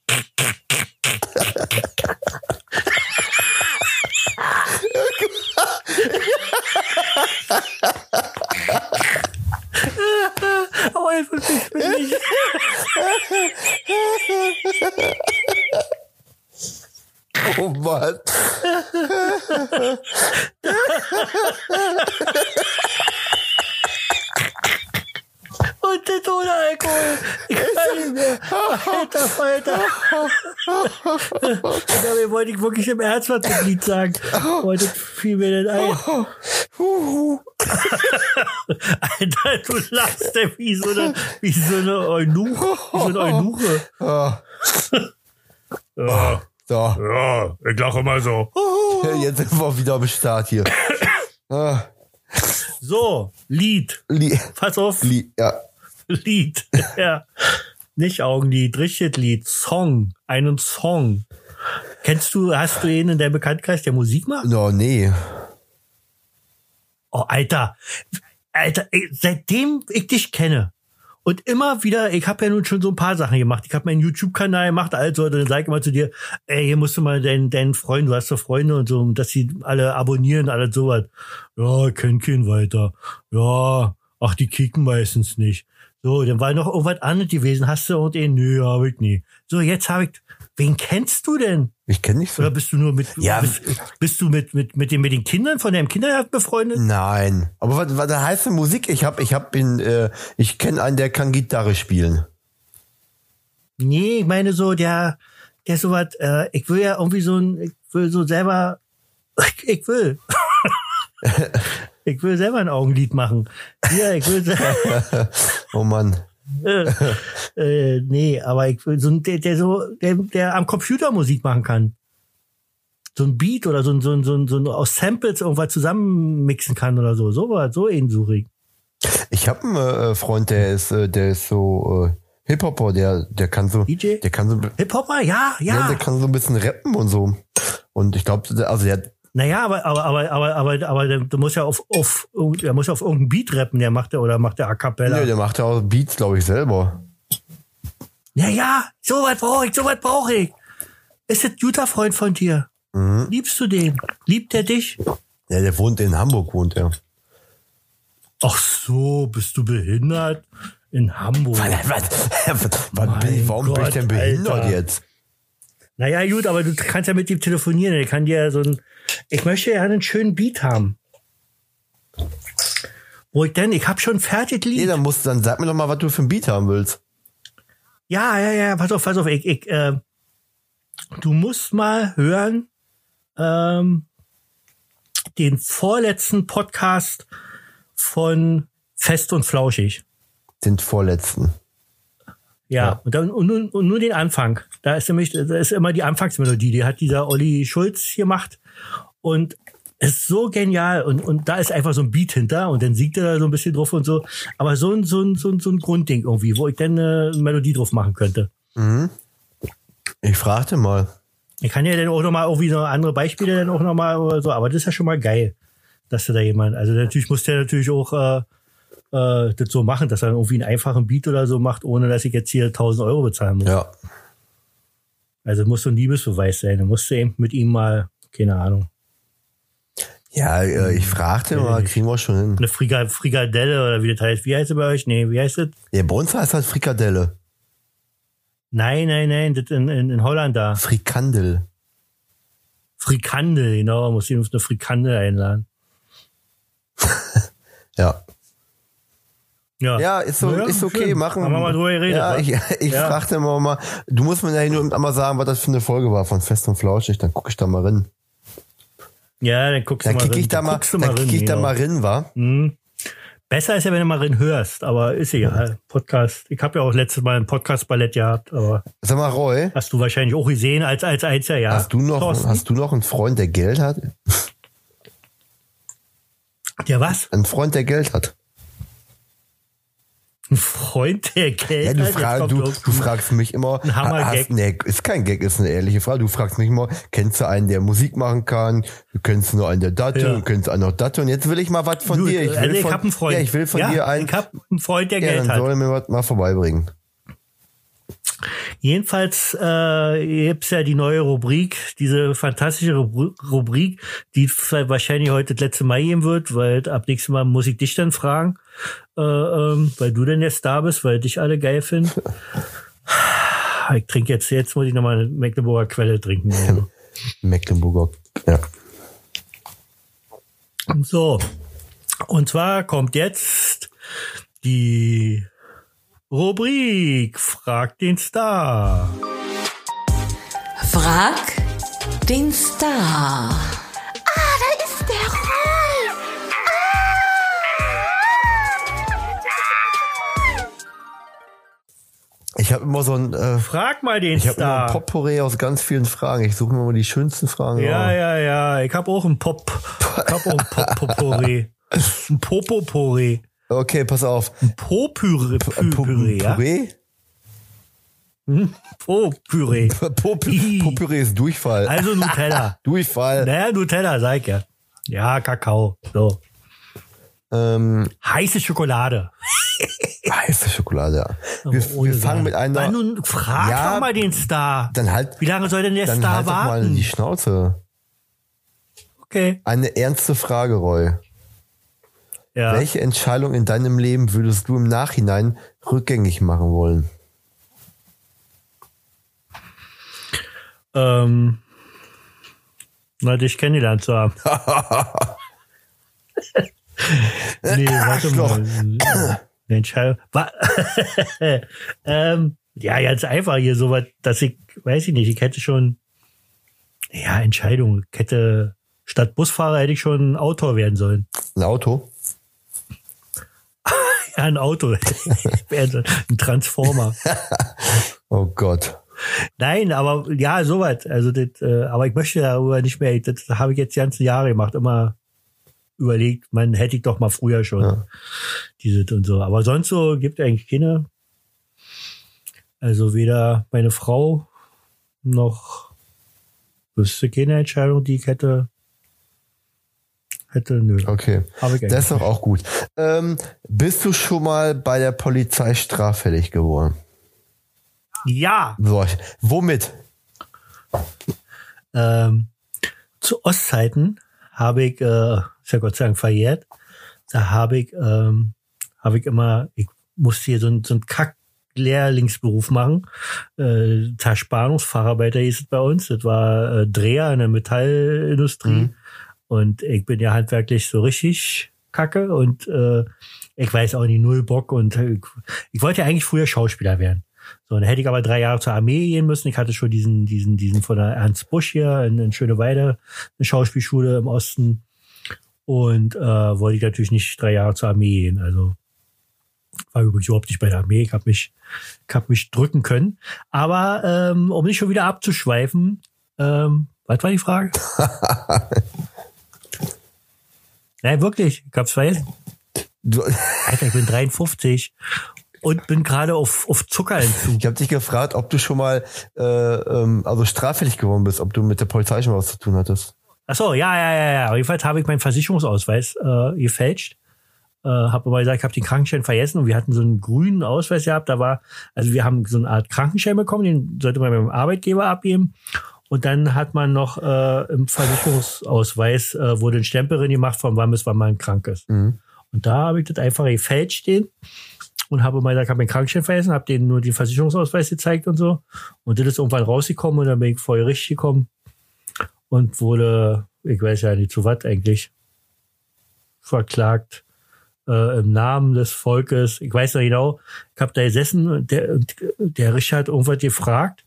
Oh, ich bin nicht. Oh Mann. Und das ohne Alkohol. Ich kann nicht mehr. Alter, Falter. Und dabei wollte ich wirklich im Ernst was zum Lied sagen. Heute fiel mir denn ein. Alter, du lachst ja wie so eine, wie so eine Eunuche. Wie so eine Eunuche. Ja, so, ja, ich lache immer so. jetzt sind wir wieder am Start hier. Ah, So, Lied. Li Pass auf. Li ja. Lied. Ja. Nicht Augenlied, richtiges Lied. Song. Einen Song. Kennst du, hast du ihn in deinem Bekanntkreis, der Musik macht? No, nee. Oh, Alter. Alter, seitdem ich dich kenne und immer wieder, ich habe ja nun schon so ein paar Sachen gemacht. Ich habe meinen YouTube-Kanal gemacht, also dann sag ich immer zu dir, ey, hier musst du mal deinen, deinen Freunden, du hast doch Freunde und so, dass sie alle abonnieren, alles sowas. Ja, ich kenn keinen weiter. Ja, ach, die kicken meistens nicht. So, dann war noch irgendwas anderes gewesen. Hast du und eh, nö, hab ich nie. So, jetzt habe ich, wen kennst du denn? Ich kenne nicht so. Oder bist du nur mit, Ja. bist, bist du mit, mit, mit den, mit den Kindern von deinem Kindergarten befreundet? Nein. Aber was, was heißt denn Musik? Ich hab, ich hab ihn, äh, ich kenne einen, der kann Gitarre spielen. Nee, ich meine so, der, der sowas, äh, ich will ja irgendwie so ein, ich will so selber, ich, ich will. ich will selber ein Augenlid machen. Ja, ich will selber, Oh Mann. äh, äh, nee, aber ich will so ein, der, der so, der, der am Computer Musik machen kann. So ein Beat oder so ein, so ein, so ein, so ein aus Samples irgendwas zusammenmixen kann oder so. So was, so suche ich. Ich habe einen äh, Freund, der ist, äh, der ist so äh, Hip-Hopper, der, der kann so, DJ? der kann so, Hip-Hopper, ja, ja. ja. der kann so ein bisschen rappen und so. Und ich glaube, also der, Naja, aber, aber, aber, aber, aber, aber der, der muss ja auf, auf, der muss ja auf irgendeinen Beat rappen, der macht der, oder macht der A Cappella. nee, der macht ja auch Beats, glaube ich, selber. Ja, ja, so was brauche ich, so was brauche ich. Ist das ein guter Freund von dir? Mhm. Liebst du den? Liebt er dich? Ja, der wohnt in Hamburg, wohnt er. Ach so, bist du behindert? In Hamburg. Was, was, was bin warum bin ich Gott, denn behindert Alter. jetzt? Naja, gut, aber du kannst ja mit ihm telefonieren. Er kann dir ja so ein. Ich möchte ja einen schönen Beat haben. Wo ich denn? Ich hab schon fertig Lied. Nee, dann musst dann sag mir doch mal, was du für ein Beat haben willst. Ja, ja, ja, pass auf, pass auf. Ich, ich, äh, du musst mal hören ähm, den vorletzten Podcast von Fest und Flauschig. Den vorletzten. Ja, Ja. Und, dann, und, nur, und nur den Anfang. Da ist nämlich, da ist immer die Anfangsmelodie. Die hat dieser Olli Schulz gemacht. Und es ist so genial. Und, und da ist einfach so ein Beat hinter. Und dann singt er da so ein bisschen drauf und so. Aber so ein, so ein, so ein, so ein Grundding irgendwie, wo ich dann eine Melodie drauf machen könnte. Ich fragte mal. Ich kann ja dann auch noch mal irgendwie so andere Beispiele dann auch noch mal oder so, aber das ist ja schon mal geil. dass du da jemand, also natürlich muss der natürlich auch äh, äh, das so machen, dass er irgendwie einen einfachen Beat oder so macht, ohne dass ich jetzt hier 1000 Euro bezahlen muss. Ja. Also muss so ein Liebesbeweis sein. Dann musst du eben mit ihm mal, keine Ahnung, Ja, äh, ich fragte mal, kriegen wir schon hin. eine Friga Frikadelle oder wie das heißt. Wie heißt es bei euch? Nee, wie heißt das? Ja, bei uns heißt das Frikadelle. Nein, nein, nein, das in, in, in Holland da. Frikandel. Frikandel, genau, muss ihn auf eine Frikandel einladen. Ja. Ja, Ja, ist so, Ja, ist okay, schön. machen. Haben wir mal drüber geredet, Ja, ich, ich Ja. fragte mal, mal, du musst mir ja nur mal sagen, was das für eine Folge war von Fest und Flauschig, dann gucke ich da mal rein. Ja, dann guckst du Dann mal krieg rein. ich da Dann mal, guckst du dann krieg ich da mal rein, wa? Besser ist ja, wenn du mal rein hörst, aber ist egal. Podcast. Ich habe ja auch letztes Mal ein Podcast-Ballett gehabt, aber Sag mal, Roy, hast du wahrscheinlich auch gesehen als als Einser, ja. hast du noch, Thorsten? hast du noch einen Freund, der Geld hat? Ja, was? Ein Freund, der Geld hat. Ein Freund, der Geld Ja, du, frag, du, du fragst mich immer. Ein Hammer-Gag. Nee, ist kein Gag, ist eine ehrliche Frage. Du fragst mich immer, kennst du einen, der Musik machen kann? Du kennst nur einen, der Datte, Ja. du kennst einen noch Datte. Und jetzt will ich mal was von Gut, dir. Ich will, also ich von, hab einen Freund. Ja, ich will von ja, dir einen. Ich hab einen Freund, der ja, Geld dann hat. soll er mir was mal vorbeibringen. Jedenfalls äh, gibt's ja die neue Rubrik, diese fantastische Rubri- Rubrik, die es wahrscheinlich heute das letzte Mal geben wird, weil ab nächstem Mal muss ich dich dann fragen, äh, ähm, weil du denn jetzt da bist, weil dich alle geil finden. Ich trinke jetzt, jetzt muss ich nochmal eine Mecklenburger Quelle trinken. Also. Mecklenburger. Ja. So, und zwar kommt jetzt die Rubrik Frag den Star. Frag den Star. Da ist der Roy. Ich habe immer so ein, äh, Frag mal den ich habe immer ein Star. Potpourri aus ganz vielen Fragen. Ich suche mir immer die schönsten Fragen. Ja, raus. ja, ja. Ich hab auch einen Pop. Ich hab auch ein Pop-Potpourri. Ein Popopurri. Okay, pass auf. Ein Popüre. Pu- Püree, ja? Puree? Popüree. Popü- Popüree ist Durchfall. Also Nutella. Durchfall. Naja, Nutella, sag ich ja. Ja, Kakao. So. Ähm, Heiße Schokolade. heiße Schokolade, ja. Wir, wir fangen mit einer. Mann, nun frag Ja, doch mal den Star. Dann halt, Wie lange soll denn der dann Star halt doch mal warten? die Schnauze. Okay. Eine ernste Frage, Roy. Ja. Welche Entscheidung in deinem Leben würdest du im Nachhinein rückgängig machen wollen? Ähm, na, dich kennengelernt zu haben. nee, warte mal. Eine Entscheidung. Wa- ähm, ja, ganz einfach hier so was, dass ich, weiß ich nicht, ich hätte schon, ja, Entscheidung. Ich hätte, statt Busfahrer hätte ich schon Autor werden sollen. Ein Auto? Ja, ein Auto. Ein Transformer. Oh Gott. Nein, aber ja, soweit. Also das, äh, aber ich möchte darüber nicht mehr. Das habe ich jetzt die ganzen Jahre gemacht, immer überlegt, man hätte ich doch mal früher schon Ja. diese und so. Aber sonst so gibt eigentlich keine. Also weder meine Frau noch wüsste keine Entscheidung, die ich hätte. Hätte, nö. Okay. Ich Das ist doch auch gut. Ähm, bist du schon mal bei der Polizei straffällig geworden? Ja, So, womit? Ähm, zu Ostzeiten habe ich, äh, ist ja Gott sei Dank verjährt, da habe ich, ähm, habe ich immer, ich musste hier so, ein- so einen Kack-Lehrlingsberuf machen. Äh, Zerspannungsfacharbeiter hieß es bei uns. Das war äh, Dreher in der Metallindustrie. Und ich bin ja handwerklich so richtig kacke und äh, ich weiß auch nicht, null Bock und ich, ich wollte ja eigentlich früher Schauspieler werden. So, dann hätte ich aber drei Jahre zur Armee gehen müssen. Ich hatte schon diesen, diesen, diesen von der Ernst Busch hier in, in Schöneweide, eine Schauspielschule im Osten. Und äh, wollte ich natürlich nicht drei Jahre zur Armee gehen. Also war übrigens überhaupt nicht bei der Armee. Ich habe mich, ich hab mich drücken können. Aber ähm, um nicht schon wieder abzuschweifen, ähm, was war die Frage? Nein, wirklich. Ich hab's vergessen. Du, Alter, ich bin 53 und bin gerade auf, auf Zuckerentzug. ich habe dich gefragt, ob du schon mal äh, ähm, also straffällig geworden bist, ob du mit der Polizei schon was zu tun hattest. Ach so, ja, ja, ja, ja. Auf jeden Fall habe ich meinen Versicherungsausweis äh, gefälscht. Äh, habe aber gesagt, ich habe den Krankenschein vergessen und wir hatten so einen grünen Ausweis gehabt. Da war, also wir haben so eine Art Krankenschein bekommen, den sollte man beim Arbeitgeber abgeben. Und dann hat man noch äh, im Versicherungsausweis äh, wurde ein Stempel drin gemacht, von wann bis wann man krank ist. Mhm. Und da habe ich das einfach gefälscht stehen und habe mal gesagt, ich habe meinen Krankenschein vergessen, habe denen nur den Versicherungsausweis gezeigt und so. Und das ist irgendwann rausgekommen und dann bin ich vorher richtig gekommen und wurde, ich weiß ja nicht zu was eigentlich, verklagt äh, im Namen des Volkes. Ich weiß noch genau, ich habe da gesessen und der, und der Richter hat irgendwas gefragt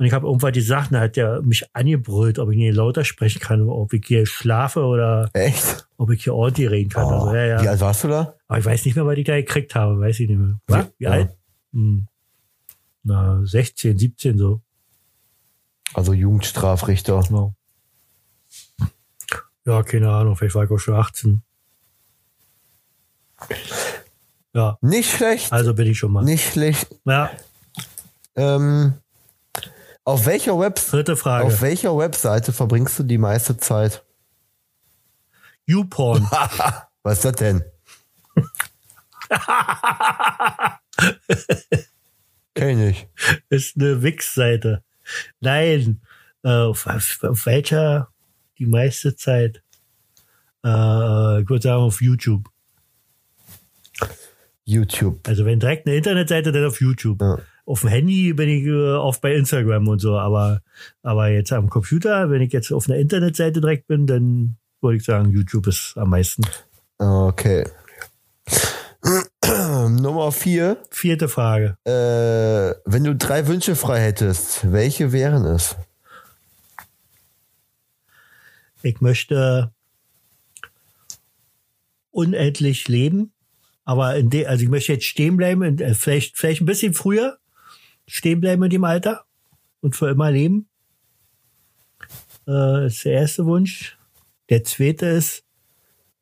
und ich habe irgendwas gesagt, da hat der mich angebrüllt, ob ich nicht lauter sprechen kann, ob ich hier schlafe oder Echt? ob ich hier ordentlich reden kann. Oh, also, ja, ja. Wie alt warst du da? Aber ich weiß nicht mehr, was ich da gekriegt habe, weiß ich nicht mehr. Was? Wie Ja. alt? Hm. Na, 16, 17 so. Also Jugendstrafrichter. Genau. Ja, keine Ahnung, vielleicht war ich auch schon 18. Ja, Nicht schlecht. also bin ich schon mal. Nicht schlecht. Ja, Ähm, auf welcher Webs dritte Frage. auf welcher Webseite verbringst du die meiste Zeit? YouPorn. Was ist das denn? Kenn ich ist eine Wix-Seite. Nein, äh, auf, auf welcher die meiste Zeit? Äh, ich würde sagen auf YouTube. YouTube. Also wenn direkt eine Internetseite, dann auf YouTube. Ja. Auf dem Handy bin ich äh, oft bei Instagram und so, aber, aber jetzt am Computer, wenn ich jetzt auf einer Internetseite direkt bin, dann würde ich sagen, YouTube ist am meisten. Okay. Nummer vier. Vierte Frage. Äh, wenn du drei Wünsche frei hättest, welche wären es? Ich möchte unendlich leben, aber in de, also ich möchte jetzt stehen bleiben, in, äh, vielleicht, vielleicht ein bisschen früher stehen bleiben in dem Alter und für immer leben. Äh, ist der erste Wunsch. Der zweite ist,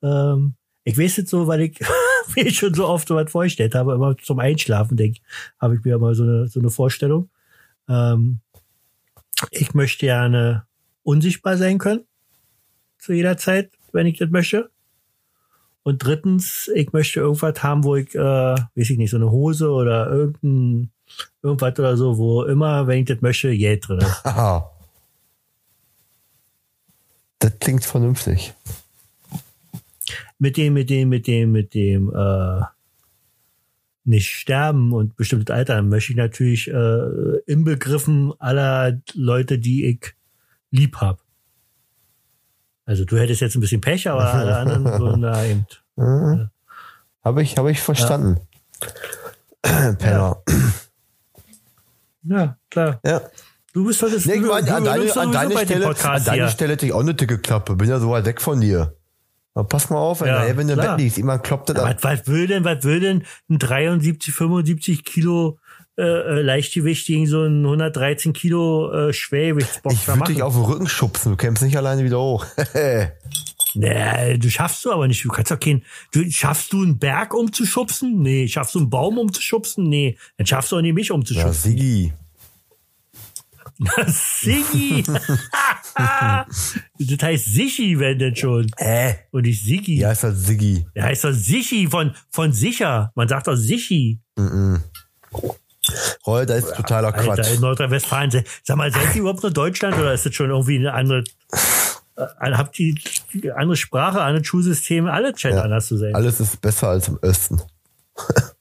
ähm, ich weiß jetzt so, weil ich mir schon so oft so was vorgestellt habe, immer zum Einschlafen denke, habe ich mir immer so eine, so eine Vorstellung. Ähm, ich möchte gerne unsichtbar sein können zu jeder Zeit, wenn ich das möchte. Und drittens, ich möchte irgendwas haben, wo ich, äh, weiß ich nicht, so eine Hose oder irgendein, irgendwas oder so, wo immer, wenn ich das möchte, Geld drin ist. Haha. Das klingt vernünftig. Mit dem, mit dem, mit dem, mit dem, äh, nicht sterben und bestimmtes Alter möchte ich natürlich äh, inbegriffen aller Leute, die ich lieb hab. Also du hättest jetzt ein bisschen Pech, aber alle anderen so, na eben. Mhm. Habe ich, habe ich verstanden. Penner. Ja, klar. Ja. Du bist heute Nee, ich du, du an deine, an deine Stelle, an deine. Stelle hätte ich auch eine dicke Klappe. Bin ja so weit weg von dir. Aber pass mal auf, wenn, Ja, du- wenn du im. Bett liegst, immer kloppt das an. Was, was will denn, was will denn ein 73, 75 Kilo äh, äh, Leichtgewicht gegen so einen 113 Kilo äh, Ich Schwergewichtsboxer würde machen? dich auf den Rücken schubsen. Du kämpfst nicht alleine wieder hoch. Nee, du schaffst du aber nicht. Du kannst doch keinen. Du schaffst du einen Berg umzuschubsen? Nee. Schaffst du einen Baum umzuschubsen? Nee. Dann schaffst du auch nicht mich ja, umzuschubsen. Sigi. Siggi. das heißt Sichi, wenn denn schon. Hä? Und nicht Siggi. Ja, ist halt Sigi. Der heißt doch Sichi von, von sicher. Man sagt doch Sichi. Roll, da ist totaler Alter, Quatsch. in Nordrhein-Westfalen. Sag mal, seid ihr überhaupt nur Deutschland oder ist das schon irgendwie eine andere, habt ihr die andere Sprache, anderes Schulsystem, alle scheint Ja. anders zu sein. Alles ist besser als im Osten.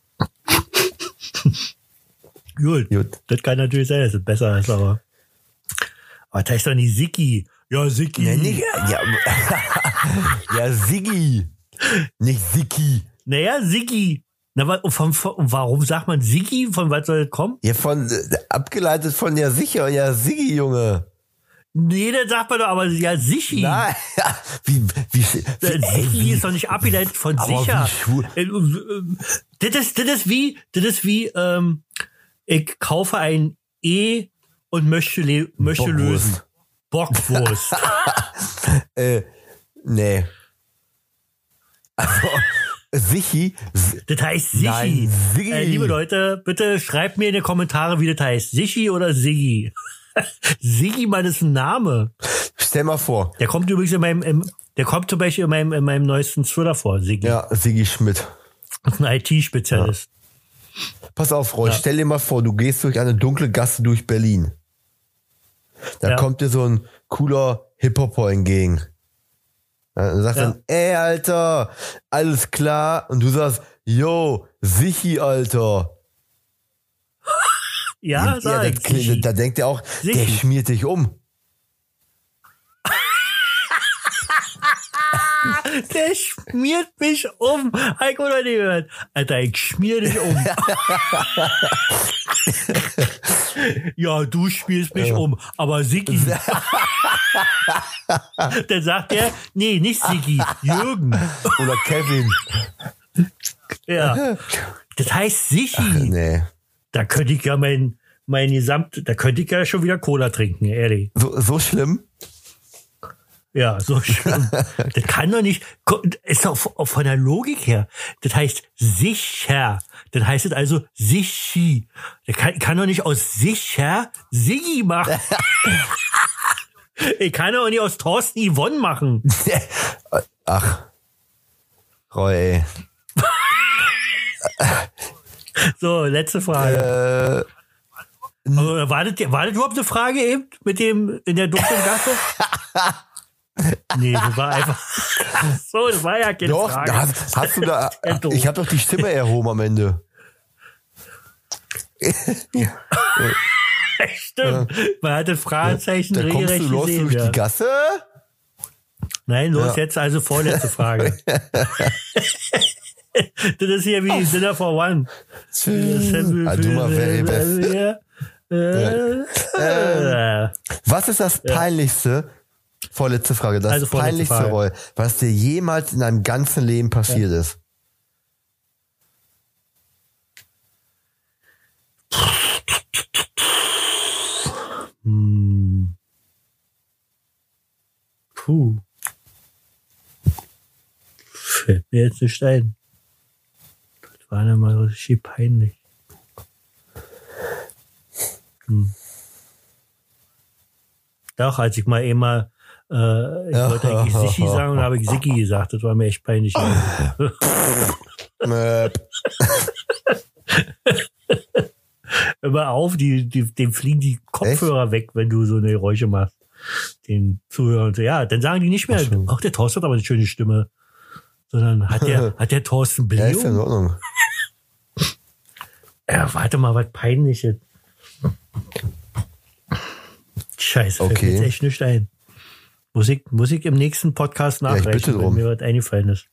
Gut. Gut. Das kann natürlich sein, dass es besser ist, aber. Aber das heißt doch nicht Siki. Ja, Siki. Ja, nicht, ja, ja, Sigi. Nicht Siki. Naja, Siki. Na, von, von, warum sagt man Siki? Von was soll das kommen? Ja, von, äh, abgeleitet von ja sicher, ja, Sigi, Junge. Nee, das sagt man doch, aber ja, Sichi. Nein, wie, wie, wie, Äh, Sichi ist doch nicht abgeleitet von sicher. Äh, äh, Das ist, das ist wie, das ist wie, ähm, ich kaufe ein E und möchte, möchte Bockwurst. lösen. Bockwurst. äh, nee. Also, Sichi, Das heißt Sichi. Nein, Siggi. Äh, liebe Leute, bitte schreibt mir in die Kommentare, wie das heißt. Sichi oder Siggi? Siggi, Mann, ist ein Name. Stell mal vor. Der kommt übrigens in meinem, im, der kommt zum Beispiel in meinem, in meinem neuesten Thriller vor, Siggi. Ja, Sigi Schmidt. Das ist ein IT-Spezialist. Pass auf, Roy, stell dir mal vor, du gehst durch eine dunkle Gasse durch Berlin. Da Ja. kommt dir so ein cooler Hip-Hopper entgegen. Ja, Dann sagt Ja. dann, ey, Alter, alles klar? Und du sagst, yo, Sichi, Alter. Ja, ja, da, da denkt er auch, der Sichi. schmiert dich um. Der schmiert mich um. Heiko oder nicht gehört. Alter, ich schmier dich um. ja, du schmierst mich um. Aber Siggi. Dann sagt er, nee, nicht Siggi, Jürgen. Oder Kevin. Ja. Das heißt Siggi. Nee. Da könnte ich ja mein, mein Gesamt, da könnte ich ja schon wieder Cola trinken, ehrlich. So, so schlimm? Ja, so schlimm. das kann doch nicht, ist doch von der Logik her. Das heißt sicher. Das heißt es also sichi. Der kann, kann doch nicht aus sicher Siggi machen. ich kann doch nicht aus Thorsten Yvonne machen. Ach. Roy. So, letzte Frage. Äh, Aber war, das, war das überhaupt eine Frage eben mit dem in der dunklen Gasse? nee, das war einfach. so, das war ja keine doch, Frage. hast, hast du da, Ja, ich habe doch die Stimme erhoben am Ende. Stimmt. Man hat das Fragezeichen Da kommst du regelrecht los gesehen. durch Ja. die Gasse. Nein, los Ja. jetzt also vorletzte Frage. Das ist hier wie Dinner for One. Ah, du. Ja. Äh, äh. Was ist das peinlichste, vorletzte Frage, das Also vorletzte peinlichste, Frage. Roy, was dir jemals in deinem ganzen Leben passiert ist? Hm. Puh. Fällt mir jetzt nicht ein. War dann mal richtig peinlich. Hm. Doch, als ich mal eben mal, äh, ich wollte eigentlich Sichi sagen und habe ich Sicki gesagt. Das war mir echt peinlich. Immer auf, die, die, dem fliegen die Kopfhörer weg, wenn du so eine Geräusche machst. Den Zuhörern. so, Ja, dann sagen die nicht mehr, ach, der Thorsten hat aber eine schöne Stimme. Sondern hat der, hat der Thorsten ja, ist in? Ordnung. Ja, warte mal, was peinliches. Scheiße, fällt Okay. mir jetzt echt nicht ein. Muss ich, muss ich im nächsten Podcast ich nachreichen, bitte wenn drum. mir was eingefallen ist.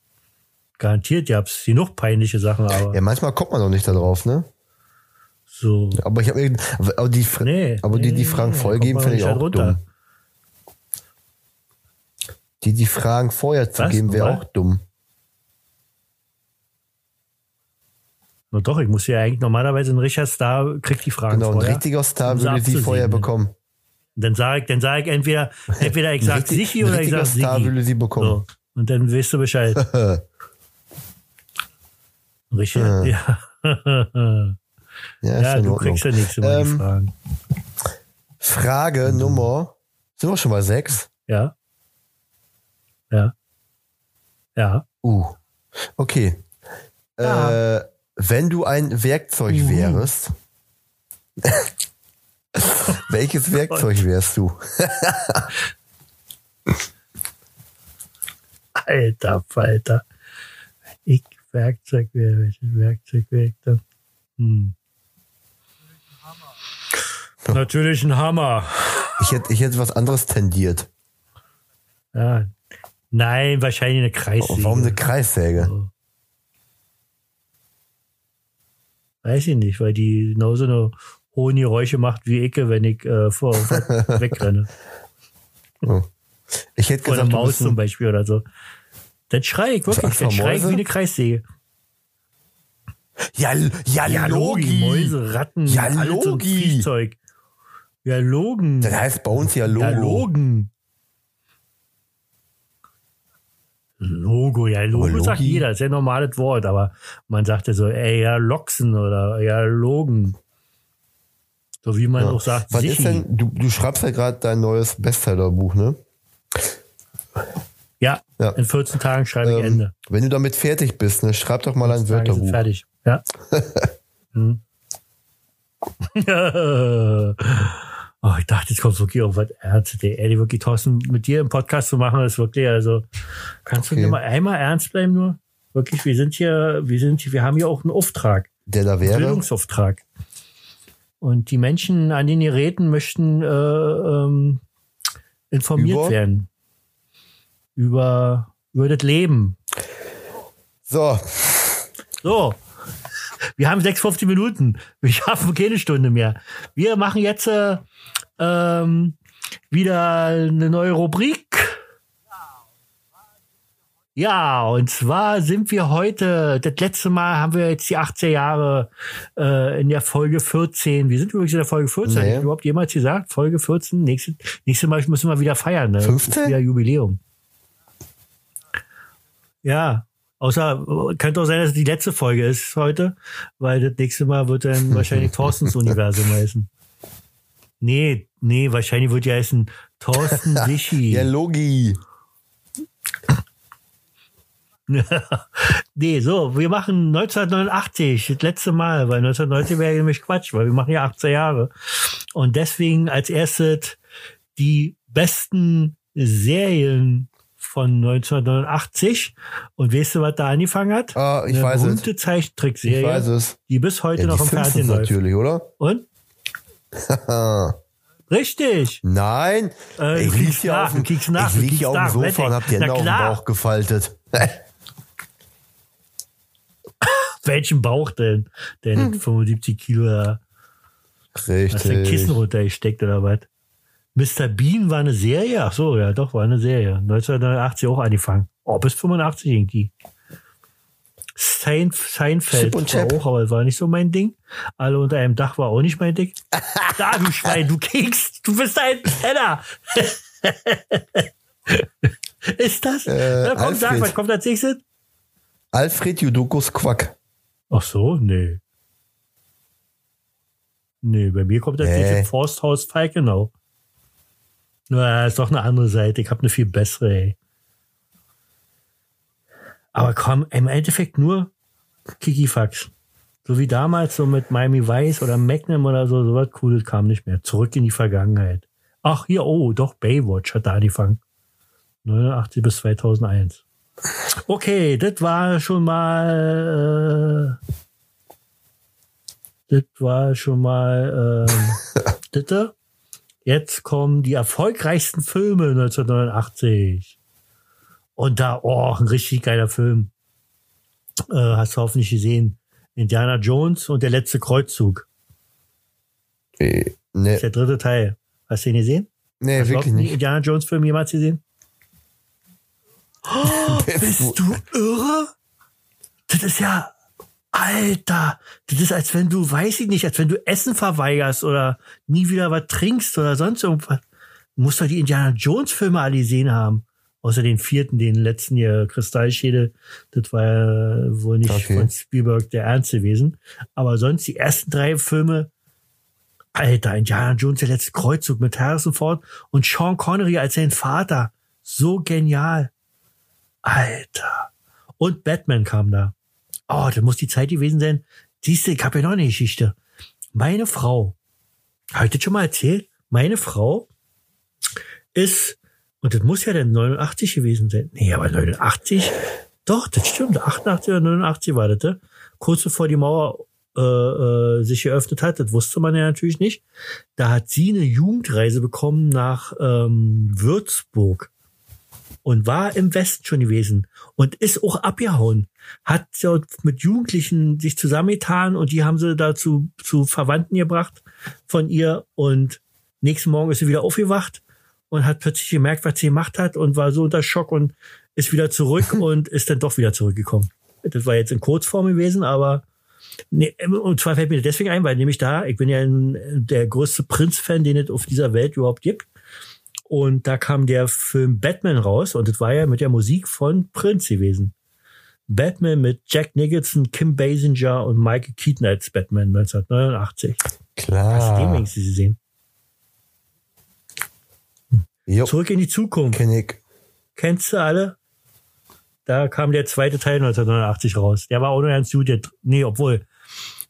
Garantiert, ihr habt genug peinliche Sachen, aber Ja, manchmal kommt man doch nicht da drauf, ne? so. Aber ich habe aber die, Nee, aber die, die nee, Fragen nee, vollgeben, finde ich nicht auch darunter. dumm. Die, die Fragen vorher zu Was? geben, wäre auch dumm. Na doch, ich muss ja eigentlich normalerweise ein richtiger Star kriegt die Fragen Genau, ein vorher. richtiger Star um sie würde sie abzusehen, vorher bekommen. Dann sage ich, dann sage ich entweder, entweder ich Ein sag richtig- Sichi ein oder ich richtiger sag Star Sigi. würde sie bekommen. So. Und dann weißt du Bescheid. Richtig? Ja. Ja, Ja, in du kriegst ja Mal die Ähm, Fragen. Frage Nummer, sind wir schon bei sechs? Ja. Ja. Ja. Uh, okay. Ja. Äh, wenn du ein Werkzeug wärst, welches Werkzeug wärst du? Alter Falter. Ich Werkzeug wäre, welches Werkzeug wäre ich dann? Hm. Natürlich ein Hammer. Ich hätte, ich hätte was anderes tendiert. Ja. Nein, wahrscheinlich eine Kreissäge. Oh, warum eine Kreissäge? So. Weiß ich nicht, weil die genauso eine hohe Geräusche macht wie ich, wenn ich äh, vor, vor wegrenne. Ich hätte Vor der gesagt, du Maus zum Beispiel oder so. Dann schrei ich wirklich, dann schrei ich wie eine Kreissäge. ja, ja, Ja, Logi, Mäuse, Ratten, Ja, Logi. Viehzeug. Ja, Logen. Das heißt bei uns ja Logo. Ja, Logen. Logo, ja, Logo Aber sagt Logi? jeder, ist ja ein normales Wort, aber man sagt ja so, ey, ja, Loxen oder ja, Logen. So wie man Ja. auch sagt, Was Sichi. ist denn, du, du schreibst ja gerade dein neues Bestsellerbuch, ne? Ja, Ja. in 14 Tagen schreibe ich Ähm, Ende. Wenn du damit fertig bist, ne, schreib doch mal ein 14 Tage sind Wörterbuch. fertig. Ja. hm. Oh, ich dachte, jetzt kommt wirklich irgendwas Ernstes. Ey, Ehrlich, wirklich, Thorsten, mit dir im Podcast zu machen, ist wirklich, also, kannst du Okay. dir mal einmal ernst bleiben nur? Wirklich, wir sind hier, wir sind hier, wir haben hier auch einen Auftrag. Der da wäre. Bildungsauftrag. Und die Menschen an den Geräten möchten äh, ähm, informiert Über? werden über, über das Leben. So, So, wir haben 56 Minuten. Wir schaffen keine Stunde mehr. Wir machen jetzt äh, ähm, wieder eine neue Rubrik. Ja, und zwar sind wir heute, das letzte Mal haben wir jetzt die 80er Jahre äh, in der Folge 14. Wir sind übrigens in der Folge 14. Nee. Hab ich überhaupt jemals gesagt? Folge 14. Nächste, nächste Mal müssen wir wieder feiern. Ne? 15? Ist wieder Jubiläum. Ja, außer könnte auch sein, dass es die letzte Folge ist heute, weil das nächste Mal wird dann wahrscheinlich Thorstens Universum heißen. Nee, nee, wahrscheinlich wird ja heißen Thorsten Wischi. ja, Logi. nee, so, wir machen 1989, das letzte Mal, weil 1990 wäre nämlich Quatsch, weil wir machen ja 18 Jahre. Und deswegen als erstes die besten Serien von 1989. Und weißt du, was da angefangen hat? Ah, ich Eine weiß es. berühmte Ich Zeichentrickserie, weiß es. die bis heute Ja, noch im Fernsehen läuft. natürlich, oder? Und? Richtig. Nein, Äh, ich du lieg kriegst hier nach, auf dem, kriegst nach, ich lieg hier auf dem Sofa und hab die Hände auf den. Bauch gefaltet. Welchen Bauch denn? Der Hm. hat 75 Kilo da. Hast du ein Kissen Richtig. runtergesteckt oder was? Mr. Bean war eine Serie? Ach so, ja, doch, war eine Serie. 1989 auch angefangen. Oh, bis 85 irgendwie. Sein, Seinfeld und war auch, aber war nicht so mein Ding. Alle unter einem Dach war auch nicht mein Ding. da, du Schwein, du Keks, du bist ein Penner. Ist das? Äh, Na, komm, sag, was kommt als nächstes? Alfred Judokus Quack. Ach so, nee. Nee, bei mir kommt das Nee. nächste Forsthaus Falkenau. Na, ist doch eine andere Seite. Ich habe eine viel bessere, ey. Aber komm, im Endeffekt nur Kikifax. So wie damals, so mit Miami Vice oder Magnum oder so, sowas Cooles kam nicht mehr. Zurück in die Vergangenheit. Ach, hier, oh, doch, Baywatch hat da angefangen. 89 bis 2001. Okay, das war schon mal, äh, das war schon mal, das. Jetzt kommen die erfolgreichsten Filme 1989. Und da, oh, ein richtig geiler Film. Äh, hast du hoffentlich gesehen. Indiana Jones und der letzte Kreuzzug. Äh, Nee, Das ist der dritte Teil. Hast du den gesehen? nee Hast wirklich nicht. Indiana Jones Film jemals gesehen? Bist du irre? Das ist ja, Alter, das ist als wenn du, weiß ich nicht, als wenn du Essen verweigerst oder nie wieder was trinkst oder sonst irgendwas. Du musst doch die Indiana Jones Filme alle gesehen haben. Außer den vierten, den letzten hier, Kristallschädel. Das war ja wohl nicht Okay. von Spielberg der Ernst gewesen. Aber sonst die ersten drei Filme, Alter, Indiana Jones, der letzte Kreuzzug mit Harrison Ford und Sean Connery als sein Vater. So genial. Alter. Und Batman kam da. Oh, das muss die Zeit gewesen sein. Siehst du, ich habe ja noch eine Geschichte. Meine Frau, habe ich das schon mal erzählt? Meine Frau ist, und das muss ja dann 89 gewesen sein. Nee, aber 89? Doch, das stimmt. 88 oder 89 war das. ne? Kurz bevor die Mauer äh, äh, sich geöffnet hat, das wusste man ja natürlich nicht. Da hat sie eine Jugendreise bekommen nach ähm, Würzburg und war im Westen schon gewesen und ist auch abgehauen. Hat so mit Jugendlichen sich zusammengetan und die haben sie dazu zu Verwandten gebracht von ihr und nächsten Morgen ist sie wieder aufgewacht und hat plötzlich gemerkt, was sie gemacht hat und war so unter Schock und ist wieder zurück und ist dann doch wieder zurückgekommen. Das war jetzt in Kurzform gewesen, aber nee, und zwar fällt mir deswegen ein, weil nämlich da, ich bin ja ein, der größte Prinz-Fan, den es auf dieser Welt überhaupt gibt. Und da kam der Film Batman raus und das war ja mit der Musik von Prince gewesen. Batman mit Jack Nicholson, Kim Basinger und Michael Keaton als Batman 1989. Hast du den Klar. wenigstens gesehen? Jo, Zurück in die Zukunft. kenn ich. kennst du alle? Da kam der zweite Teil 1989 raus. Der war auch noch ganz gut. Der, nee, obwohl,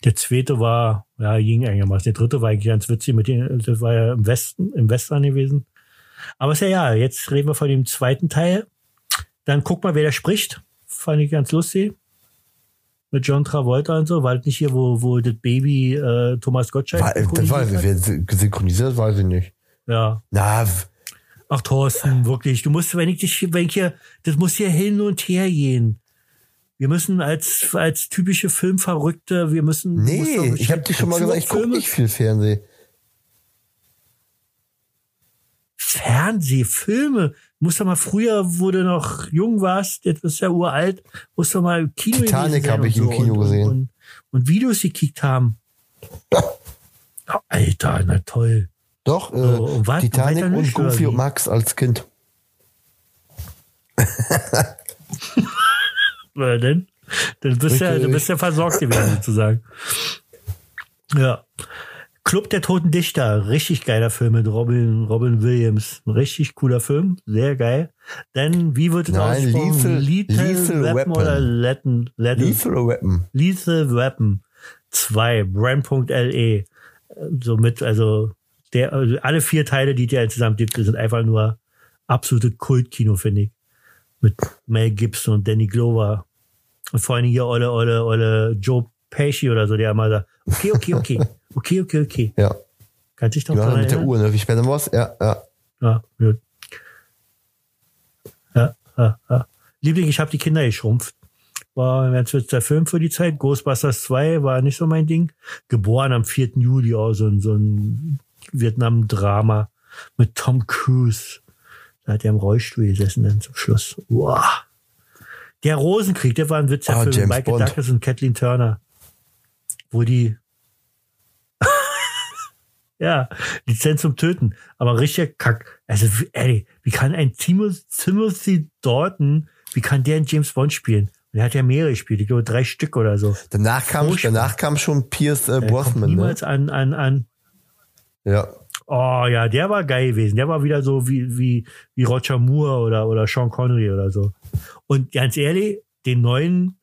der zweite war, ja, ging einigermaßen. Der dritte war eigentlich ganz witzig mit den, das war ja im Westen, im Western gewesen. Aber ist ja, ja, jetzt reden wir von dem zweiten Teil. Dann guck mal, wer da spricht. Fand ich ganz lustig. Mit John Travolta und so. War das nicht hier, wo, wo das Baby äh, Thomas Gottschalk War, das war, wer synchronisiert, weiß ich nicht. Ja. Na, Ach, Thorsten, wirklich. Du musst, wenn ich dich, wenn ich hier, das muss hier hin und her gehen. Wir müssen als, als typische Filmverrückte, wir müssen. nee, ich habe dir schon mal gesagt, ich gucke nicht viel Fernsehen. Fernseh, Filme. Du musst doch mal früher, wo du noch jung warst, jetzt bist du ja uralt, musst du mal im Kino Titanic habe ich und im Kino und, gesehen. Und, und, Videos gekickt haben. Oh, Alter, na toll. Doch, äh, So, und weit- Titanic und Goofy und Max als Kind. Oder denn? Dann bist ja, du bist ja versorgt gewesen, sozusagen. Ja. Club der Toten Dichter, richtig geiler Film mit Robin, Robin Williams. Ein richtig cooler Film, sehr geil. Dann, wie wird es Nein, ausgesprochen? Lethal- Lethal Weapon. oder Latin, Latin, Lethal Weapon. Lethal Weapon 2, Brand.le. So mit, also, der, also alle vier Teile, die der insgesamt gibt, sind einfach nur absolute Kultkino, finde ich. Mit Mel Gibson und Danny Glover. Und vor allem hier Olle, Olle, Olle Joe Pesci oder so, der immer sagt, okay, okay, okay, okay, okay, okay. Ja, Kannst dich doch ja mit der? Uhr, ne? Wie spät denn was? Ja, ja. Ja, gut. Ja, ja, ja. Liebling, ich habe die Kinder geschrumpft. War ganz witziger Film für die Zeit. Ghostbusters 2 war nicht so mein Ding. Geboren am 4. Juli, auch so ein, so ein Vietnam-Drama mit Tom Cruise. Da hat er im Rollstuhl gesessen dann zum Schluss. Wow. Der Rosenkrieg, der war ein witziger Ah, Film mit James Michael Bond. Douglas und Kathleen Turner. Wo die ja, Lizenz zum Töten. Aber richtiger Kack. Also, ey, wie kann ein Timo- Timothy Dalton, wie kann der in James Bond spielen? Und er hat ja mehrere gespielt, ich glaube drei Stück oder so. Danach kam, Furchtbar. danach kam schon Pierce äh, Brosnan, ne? niemals an, an, an. Ja. Oh ja, der war geil gewesen. Der war wieder so wie, wie, wie Roger Moore oder, oder Sean Connery oder so. Und ganz ehrlich, den neuen,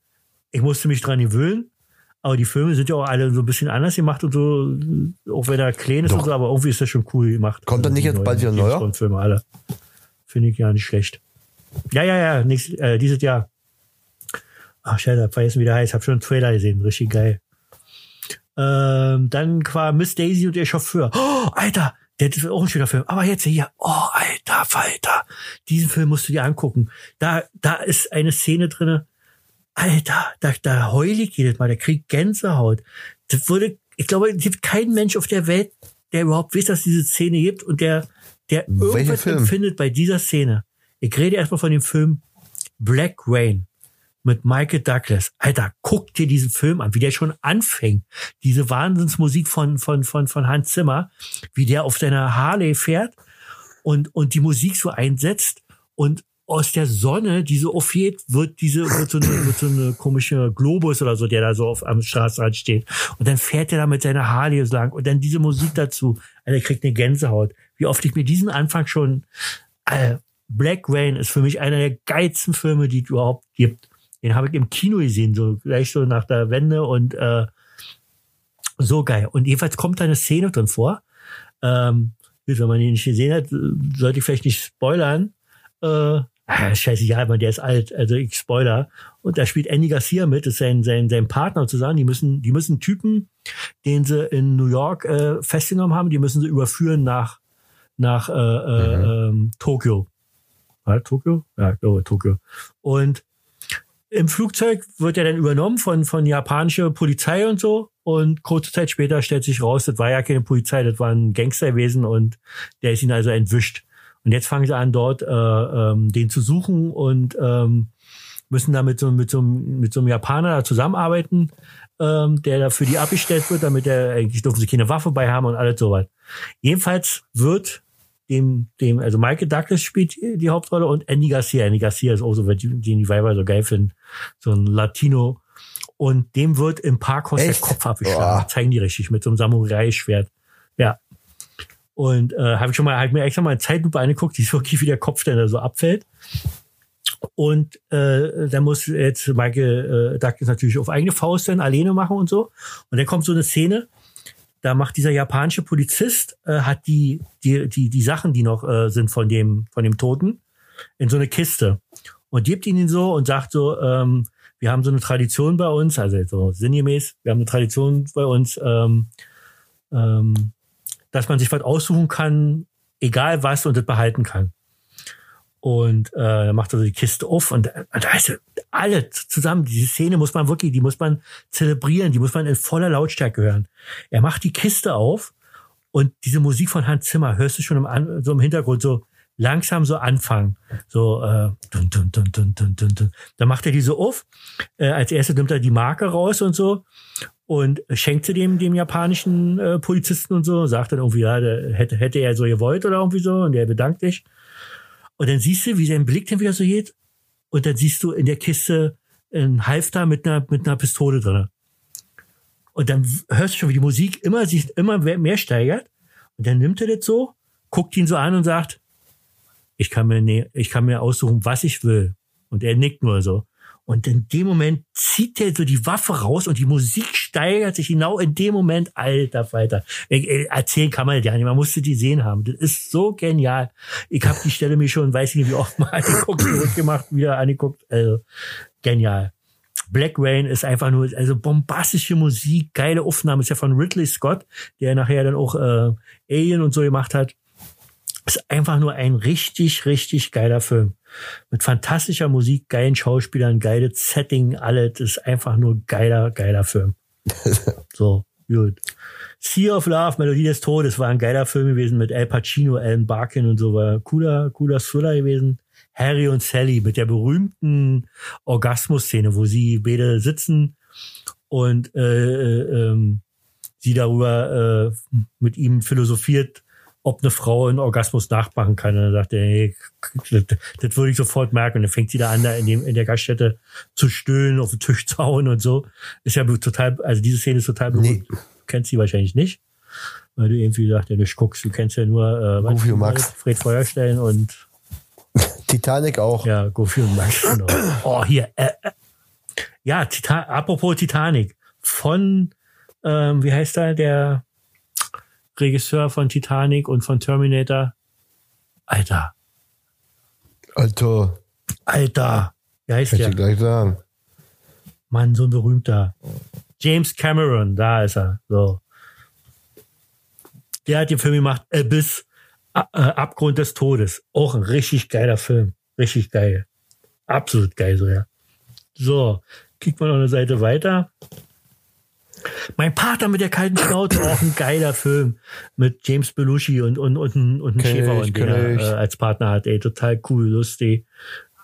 ich musste mich dran gewöhnen. Aber die Filme sind ja auch alle so ein bisschen anders gemacht und so, auch wenn er klein ist Doch. und so, aber irgendwie ist das schon cool gemacht. Kommt dann nicht jetzt bald wieder neuer? James Bond-Filme alle. Finde ich ja nicht schlecht. Ja, ja, ja, nächstes, äh, dieses Jahr. Ach, scheiße, hab vergessen, wie der heißt. Hab schon einen Trailer gesehen. Richtig geil. Ähm, dann war Miss Daisy und ihr Chauffeur. Oh, Alter, der ist auch ein schöner Film. Aber jetzt hier, oh, alter Falter. Diesen Film musst du dir angucken. Da, da ist eine Szene drinne. Alter, da, da heul ich jedes Mal. Der kriegt Gänsehaut. Das würde, ich glaube, es gibt keinen Mensch auf der Welt, der überhaupt weiß, dass es diese Szene gibt und der, der Welcher irgendwas Film? empfindet bei dieser Szene. Ich rede erstmal von dem Film Black Rain mit Michael Douglas. Alter, guck dir diesen Film an, wie der schon anfängt. Diese Wahnsinnsmusik von, von, von, von Hans Zimmer, wie der auf seiner Harley fährt und, und die Musik so einsetzt und aus der Sonne, die so aufgeht, wird diese, wird so eine, wird so eine komische Globus oder so, der da so auf, am Straßenrand steht. Und dann fährt er da mit seiner Harley lang und dann diese Musik dazu. Alter, er kriegt eine Gänsehaut. Wie oft ich mir diesen Anfang schon, äh, Black Rain ist für mich einer der geilsten Filme, die es überhaupt gibt. Den habe ich im Kino gesehen, so gleich so nach der Wende und äh, so geil. Und jedenfalls kommt da eine Szene drin vor. Ähm, wenn man ihn nicht gesehen hat, sollte ich vielleicht nicht spoilern. Äh, ah, scheiße, ja, aber der ist alt, also ich spoiler. Und da spielt Andy Garcia mit, das ist sein, sein, sein Partner zusammen. Die müssen, die müssen Typen, den sie in New York äh, festgenommen haben, die müssen sie überführen nach, nach äh, äh, ähm, Tokio. Das Tokio? Ja, ich glaube Tokio. Und im Flugzeug wird er dann übernommen von, von japanischer Polizei und so. Und kurze Zeit später stellt sich raus, das war ja keine Polizei, das war ein Gangsterwesen und der ist ihn also entwischt. Und jetzt fangen sie an, dort äh, ähm, den zu suchen und ähm, müssen da mit so, mit so, einem- mit so einem Japaner da zusammenarbeiten, ähm, der da für die abgestellt wird, damit er eigentlich dürfen sie keine Waffe bei haben und alles sowas. Jedenfalls wird dem, dem, also Michael Douglas spielt die Hauptrolle und Andy Garcia. Andy Garcia ist auch so, den die Weiber so geil finden. So ein Latino. Und dem wird im Parkhaus Echt? der Kopf abgeschlagen. Zeigen die richtig mit so einem Samurai-Schwert. Ja. Und äh, habe ich schon mal, halt mir extra mal eine Zeitlupe angeguckt, die ist wirklich wie der Kopf, der da so abfällt. Und äh, dann muss jetzt Michael äh, Douglas natürlich auf eigene Faust dann alleine machen und so. Und dann kommt so eine Szene, da macht dieser japanische Polizist, äh, hat die, die, die, die Sachen, die noch äh, sind von dem, von dem Toten, in so eine Kiste. Und gibt ihn so und sagt so, ähm, wir haben so eine Tradition bei uns, also so sinngemäß, wir haben eine Tradition bei uns, ähm, ähm, dass man sich was aussuchen kann, egal was, und das behalten kann. Und äh, dann macht er so die Kiste auf und äh, da ist alle zusammen. Diese Szene muss man wirklich, die muss man zelebrieren, die muss man in voller Lautstärke hören. Er macht die Kiste auf und diese Musik von Hans Zimmer hörst du schon im, so im Hintergrund so langsam so anfangen. So, äh, dun, dun, dun, dun, dun, dun, dun. Dann macht er die so auf. Äh, als erstes nimmt er die Marke raus und so und schenkt sie dem, dem japanischen äh, Polizisten und so, sagt dann irgendwie, ja, der hätte, hätte er so gewollt oder irgendwie so und der bedankt dich. Und dann siehst du, wie sein Blick dann wieder so geht. Und dann siehst du in der Kiste einen Halfter mit einer, mit einer Pistole drin. Und dann hörst du schon, wie die Musik immer sich immer mehr steigert. Und dann nimmt er das so, guckt ihn so an und sagt, ich kann mir, ne, ich kann mir aussuchen, was ich will. Und er nickt nur so. Und in dem Moment zieht er so die Waffe raus und die Musik steigert sich genau in dem Moment. Alter Falter. Erzählen kann man ja nicht. Man musste die sehen haben. Das ist so genial. Ich habe die Stelle mir schon, weiß ich nicht, wie oft mal angeguckt, zurückgemacht, wieder angeguckt. Also, genial. Black Rain ist einfach nur, also bombastische Musik, geile Aufnahme, ist ja von Ridley Scott, der nachher dann auch äh, Alien und so gemacht hat. Ist einfach nur ein richtig, richtig geiler Film. Mit fantastischer Musik, geilen Schauspielern, geiles Setting, alles. Das ist einfach nur geiler, geiler Film. so, gut. Sea of Love, Melodie des Todes, war ein geiler Film gewesen mit Al Pacino, Alan Barkin und so, war cooler, cooler Thriller gewesen. Harry und Sally mit der berühmten Orgasmus-Szene, wo sie beide sitzen und äh, äh, ähm, sie darüber äh, mit ihm philosophiert, ob eine Frau einen Orgasmus nachmachen kann. Und dann sagt er, hey, das, das würde ich sofort merken. Und dann fängt sie da an, da in, dem, in der Gaststätte zu stöhnen, auf den Tisch zu hauen und so. Ist ja total, also diese Szene ist total berühmt. Du kennst sie wahrscheinlich nicht. Weil du irgendwie sagt, ja, du guckst, du kennst ja nur äh, und Max. Fred Feuerstein und Titanic auch. ja, Goofy und Max. Genau. Oh, hier. Äh, äh. Ja, Titan apropos Titanic. Von, ähm, wie heißt er, der Regisseur von Titanic und von Terminator? Alter, Alter, Alter. Wie heißt ich der? gleich sagen. Mann, so ein berühmter. James Cameron, da ist er. So. Der hat den Film gemacht, Abyss, äh, Abgrund des Todes. Auch ein richtig geiler Film. Richtig geil. Absolut geil, so, ja. So, kickt mal noch eine Seite weiter. Mein Partner mit der kalten Schnauze, auch ein geiler Film. Mit James Belushi und, und, und, ein- und Kenn Schäfer, ich, und den er äh, als Partner hat. Ey, total cool, lustig.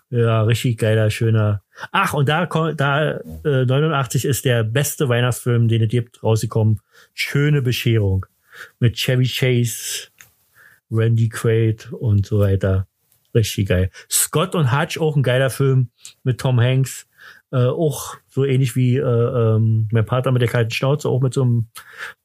Ja, richtig geiler, schöner. Ach, und da, kommt- da äh, 89 ist der beste Weihnachtsfilm, den es gibt, rausgekommen. Schöne Bescherung. Mit Chevy Chase, Randy Quaid und so weiter. Richtig geil. Scott und Hutch, auch ein geiler Film mit Tom Hanks. Äh, auch so ähnlich wie äh, ähm, mein Partner mit der kalten Schnauze, auch mit so einem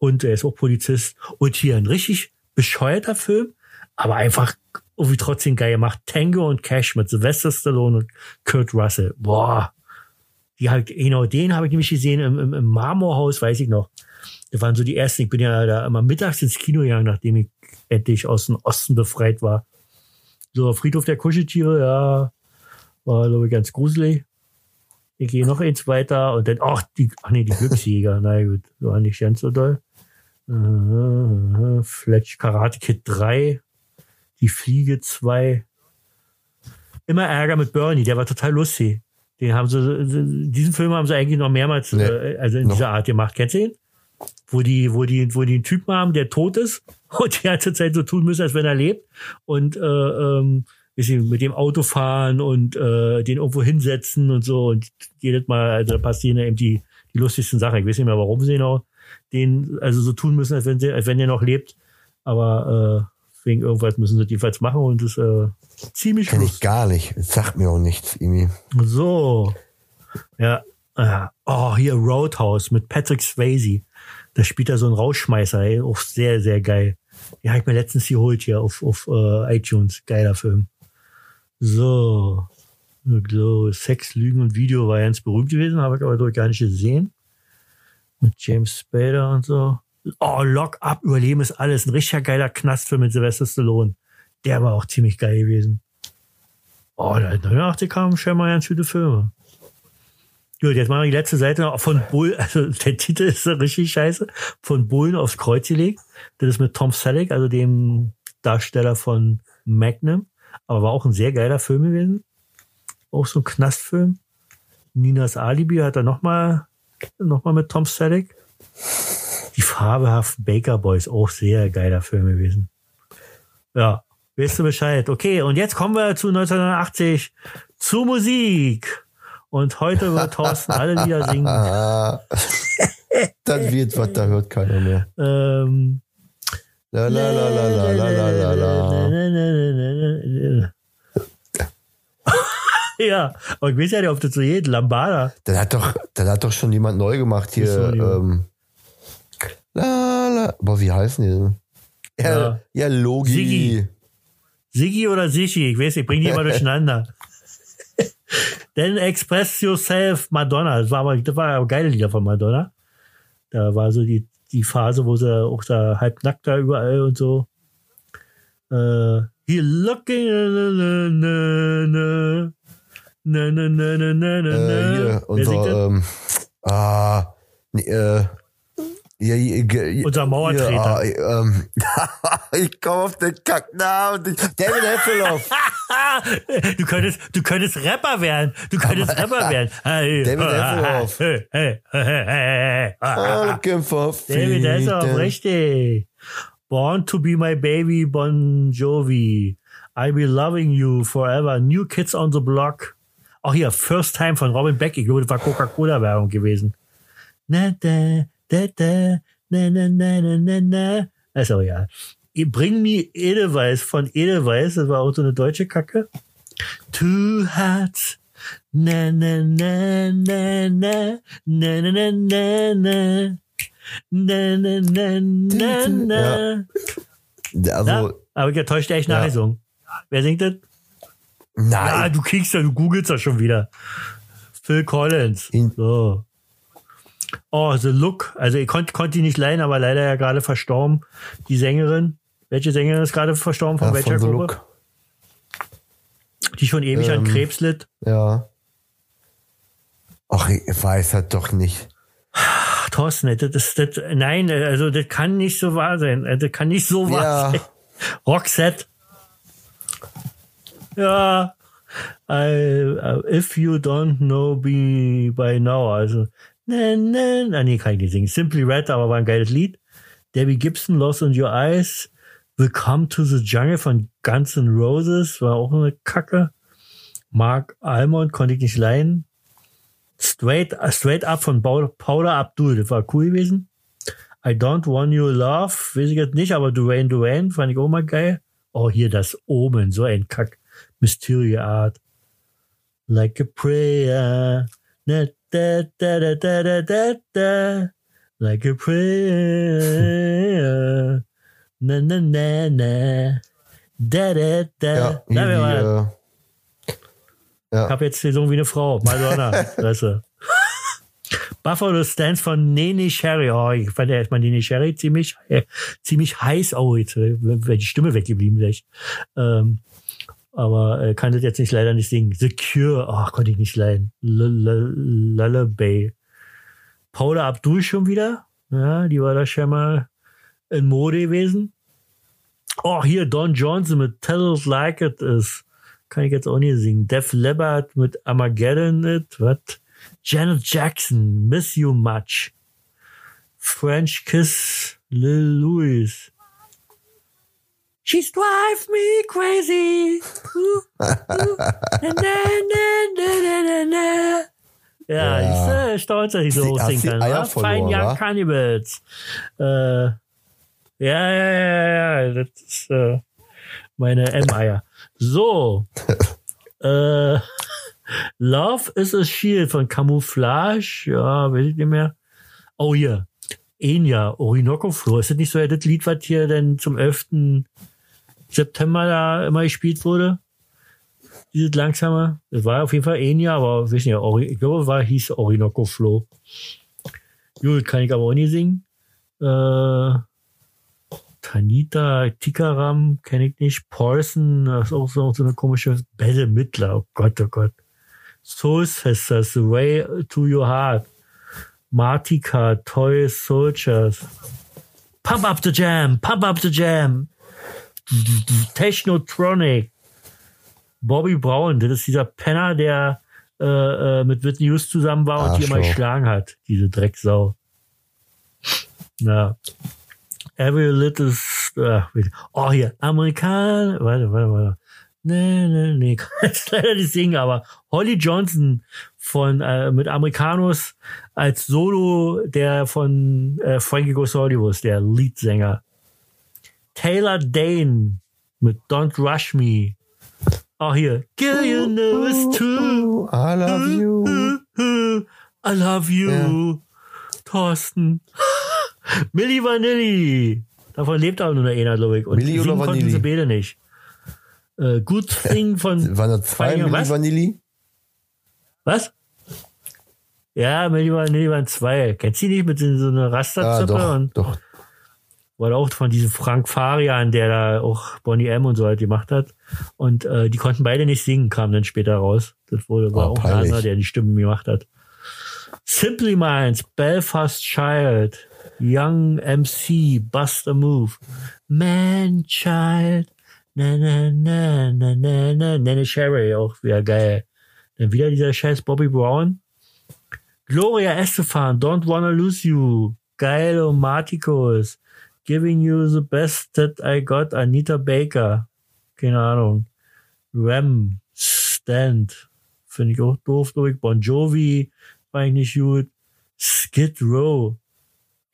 Hund, der ist auch Polizist. Und hier ein richtig bescheuerter Film, aber einfach irgendwie trotzdem geil gemacht. Tango und Cash mit Sylvester Stallone und Kurt Russell. Boah. Die halt, genau, den habe ich nämlich gesehen im, im, im Marmorhaus, weiß ich noch. Das waren so die ersten. Ich bin ja da immer mittags ins Kino gegangen, nachdem ich endlich aus dem Osten befreit war. So, Friedhof der Kuscheltiere, ja, war, glaube ich, ganz gruselig. Ich gehe noch eins weiter und dann, ach, die, ach nee, die Glücksjäger, na gut, war nicht ganz so doll. Äh, Fletch Karate Kid 3, die Fliege 2. Immer Ärger mit Bernie, der war total lustig. Den haben sie, diesen Film haben sie eigentlich noch mehrmals, Nee, äh, also in noch. dieser Art gemacht. Kennst du ihn? Wo die, wo die, wo die einen Typen haben, der tot ist und die ganze Zeit so tun müssen, als wenn er lebt. Und äh, ähm, ich, mit dem Auto fahren und äh, den irgendwo hinsetzen und so. Und jedes Mal, also da passieren ja eben die, die lustigsten Sachen. Ich weiß nicht mehr, warum sie genau den also so tun müssen, als wenn sie, als wenn der noch lebt. Aber äh, wegen irgendwas müssen sie jedenfalls machen und das äh, ziemlich Kenn ich lustig. gar nicht. Das sagt mir auch nichts irgendwie. So. Ja. ja. Oh, hier Roadhouse mit Patrick Swayze. Da spielt er so einen Rausschmeißer, ey. Auch sehr, sehr geil. Ja, hab ich mir letztens geholt hier auf, auf äh, iTunes. Geiler Film. So. so. Sex, Lügen und Video war ganz berühmt gewesen, habe ich aber doch gar nicht gesehen. Mit James Spader und so. Oh, Lock Up, Überleben ist alles. Ein richtiger geiler Knastfilm mit Sylvester Stallone. Der war auch ziemlich geil gewesen. Oh, da 89 kamen mal ganz gute Filme. Gut, jetzt machen wir die letzte Seite noch von Bull, also der Titel ist richtig scheiße, von Bullen aufs Kreuz gelegt. Das ist mit Tom Selleck, also dem Darsteller von Magnum, aber war auch ein sehr geiler Film gewesen. Auch so ein Knastfilm. Ninas Alibi hat er nochmal noch mal mit Tom Selleck. Die fabelhaften Baker Boys, auch sehr geiler Film gewesen. Ja, weißt du Bescheid. Okay, und jetzt kommen wir zu 1980 zu Musik. Und heute wird Thorsten alle Lieder singen. Ah, dann wird was, da hört keiner mehr. Ähm, La la la la la la la la la. ja, aber ich weiß ja nicht, ob das so geht. Lambada. Dann hat doch, dann hat doch schon jemand neu gemacht hier. Junge? Ähm, la la. Boah, wie heißen die denn? Ja, Ja. ja Logi. Siggi. Siggi oder Sichi, ich weiß, ich bringe die immer durcheinander. Then Express Yourself Madonna. Das war aber, das war aber geile Lieder von Madonna. Da war so die, die Phase, wo sie auch da halb nackt da überall und so. Äh, Here looking na, na, na, na, na, na, na, na, na, Äh, hier, unser, ähm, ah, nee, äh, ja, ja, ge- Unser Mauertreter. Ja, ähm, ich komme auf den Kacknamen. David Hasselhoff. du könntest, du könntest Rapper werden. Du könntest Rapper werden. David Hasselhoff. Looking for David Hasselhoff, richtig. Born to be my baby, Bon Jovi. I'll be loving you forever. New Kids on the Block. Auch hier, First Time von Robin Beck. Ich glaube, das war Coca-Cola-Werbung gewesen. Na, da, da, da, na, na, na, na, na, na. Also, ja. Bring me Edelweiss von Edelweiss. Das war auch so eine deutsche Kacke. Two Hearts. Na, na, na, na, na, na, na, na, na, na. Na, na, na, na, na. Also, Ja, aber ich getäuscht echt Ja. nachgesungen. Wer singt das? Nein. du kriegst ja, du googelst ja schon wieder. Phil Collins. In- so. Oh, The Look. Also ich konnte konnt die nicht leihen, aber leider ja gerade verstorben. Die Sängerin. Welche Sängerin ist gerade verstorben? Von Ja, welcher von Gruppe? Die schon ewig an Ähm, Krebs litt. Ja. Ach, ich weiß halt doch nicht. Ach, Thorsten, das, das, das, nein, also das kann nicht so wahr sein. Das kann nicht so wahr Ja. sein. Roxette. Ja. I, uh, if you don't know me by now, also, ne, ne, ah, nee, kann ich nicht singen. Simply Red, aber war ein geiles Lied. Debbie Gibson, Lost in Your Eyes. Welcome to the Jungle von Guns N' Roses, war auch eine Kacke. Mark Almond konnte ich nicht leihen. Straight, uh, straight Up von Paul- Paula Abdul, das war cool gewesen. I Don't Want Your Love, weiß ich jetzt nicht, aber Duane Duane fand ich auch mal geil. Oh, hier das Omen, so ein Kack. Mystery Art. Like a prayer. Da, da, da, da, da, da, da. Like a prayer. Na, na, na, na. Da, da, da. Ja, wer war das? hier, Ich habe jetzt gesungen wie eine Frau. Madonna. Fresse. Buffalo Stance von Nene Sherry. Oh, ich fand ja erstmal Nene Sherry ziemlich, äh, ziemlich heiß. Oh, jetzt wäre die Stimme weggeblieben gleich. Ähm, aber äh, kann das jetzt nicht leider nicht singen. The Cure. Oh, konnte ich nicht leiden. Lullaby. Paula Abdul schon wieder. Ja, die war da schon mal in Mode gewesen. Oh, hier Don Johnson mit Tell It Like It Is. Kann ich jetzt auch nicht singen. Def Leppard mit Armageddon It. Was? Janet Jackson, Miss You Much. French Kiss, Lil Louis. She's drive me crazy. Ooh, ooh. Na, na, na, na, na, na. Ja, Ja. ich äh, stolz, dass ich so hast singen kann. Fine Young? Cannibals. Äh, ja, ja, ja, ja, das ist äh, meine M-Eier. So. äh, Love is a Shield von Camouflage. Ja, weiß ich nicht mehr. Oh, hier. Enya, Orinoco Flow. Ist das nicht so ja, das Lied, was hier denn zum 11. September da immer gespielt wurde? Dieses langsame. Das war auf jeden Fall Enya, aber weiß nicht, Ori ich glaube, war, hieß Orinoco Flow. Gut, kann ich aber auch nicht singen. Äh, Tanita, Tikaram, kenne ich nicht. Paulson, das ist auch so, so eine komische Bälle Mittler. Oh Gott, oh Gott. Soul Sisters, The Way to Your Heart. Martika, Toy Soldiers. Pump up the Jam, Pump up the Jam. Technotronic. Bobby Brown, das ist dieser Penner, der äh, äh, mit Whitney Houston zusammen war und die immer Arschloch. geschlagen hat. Diese Drecksau. Ja. Every little. Ach, oh, hier. Amerikan. Warte, warte, warte. Nee, nee, nee. Kann jetzt leider nicht singen, aber Holly Johnson von, äh, mit Americanos als Solo, der von äh, Frankie Goes Hollywood, der Leadsänger. Taylor Dane mit Don't Rush Me. Oh, hier. Girl, you know it's true. I love you. I love you. Thorsten. Milli Vanilli. Davon lebt auch nur einer, glaube ich. Und Milli oder singen konnten Vanilli? sie beide nicht. Äh, Good Thing von. Waren da zwei Milli was? Vanilli? Was? Ja, Milli Vanilli waren zwei. Kennst du die nicht mit so einer Ah, Rasterzippe? doch, und doch. War auch von diesem Frank Farian, der da auch Bonnie M und so halt gemacht hat. Und äh, die konnten beide nicht singen, kam dann später raus. Das wurde, war Oh, auch ein anderer, der die Stimmen gemacht hat. Simply Minds, Belfast Child, Young MC, Bust a Move, Man Child, na na na na na na, Nene Sherry, auch wieder geil. Dann wieder dieser scheiß Bobby Brown. Gloria Estefan, Don't Wanna Lose You, geil, Marticos, Giving You the Best That I Got, Anita Baker, keine Ahnung. Ram, Stand, finde ich auch doof, glaub ich. Bon Jovi, war ich nicht gut. Skid Row,